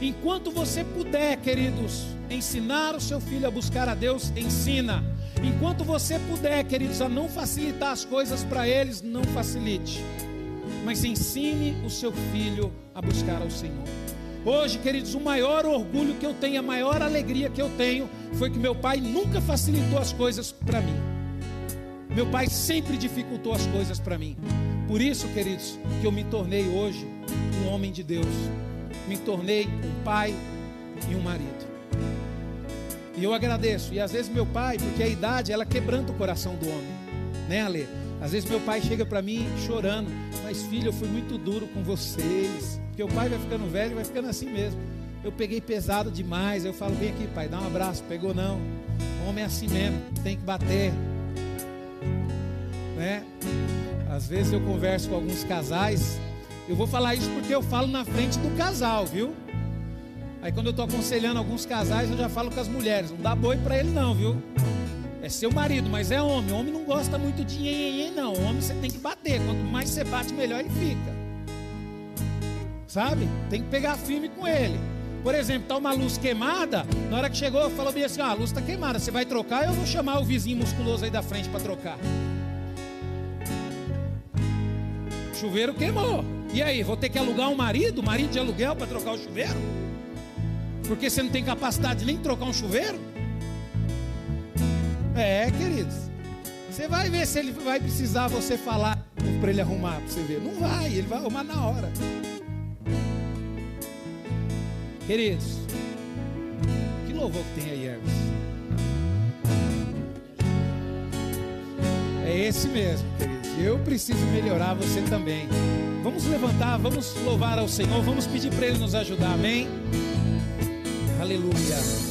Enquanto você puder, queridos, ensinar o seu filho a buscar a Deus, ensina. Enquanto você puder, queridos, a não facilitar as coisas para eles, não facilite. Mas ensine o seu filho a buscar ao Senhor. Hoje, queridos, o maior orgulho que eu tenho, a maior alegria que eu tenho, foi que meu pai nunca facilitou as coisas para mim. Meu pai sempre dificultou as coisas para mim. Por isso, queridos, que eu me tornei hoje um homem de Deus. Me tornei um pai e um marido. E eu agradeço. E às vezes meu pai, porque a idade, ela quebranta o coração do homem. Né, Ale? Às vezes meu pai chega para mim chorando. Mas filho, eu fui muito duro com vocês. Porque o pai vai ficando velho, vai ficando assim mesmo. Eu peguei pesado demais. Eu falo, vem aqui, pai, dá um abraço. Pegou não. O homem é assim mesmo, tem que bater né? Às vezes eu converso com alguns casais, eu vou falar isso porque eu falo na frente do casal, viu? Aí quando eu estou aconselhando alguns casais, eu já falo com as mulheres, não dá boi para ele não, viu? É seu marido, mas é homem. Homem não gosta muito de nhenhenhen, não. Homem você tem que bater. Quanto mais você bate, melhor ele fica. Sabe? Tem que pegar firme com ele. Por exemplo, tá uma luz queimada. Na hora que chegou, falou bem assim: ah, a luz está queimada. Você vai trocar? Eu vou chamar o vizinho musculoso aí da frente para trocar. O chuveiro queimou. E aí, vou ter que alugar um marido, marido de aluguel para trocar o chuveiro? Porque você não tem capacidade nem de trocar um chuveiro? É, queridos. Você vai ver se ele vai precisar você falar para ele arrumar, para você ver. Não vai, ele vai arrumar na hora. Queridos, que louvor que tem aí, Hermes? É esse mesmo, queridos. Eu preciso melhorar, você também. Vamos levantar, vamos louvar ao Senhor, vamos pedir para Ele nos ajudar, amém? Aleluia.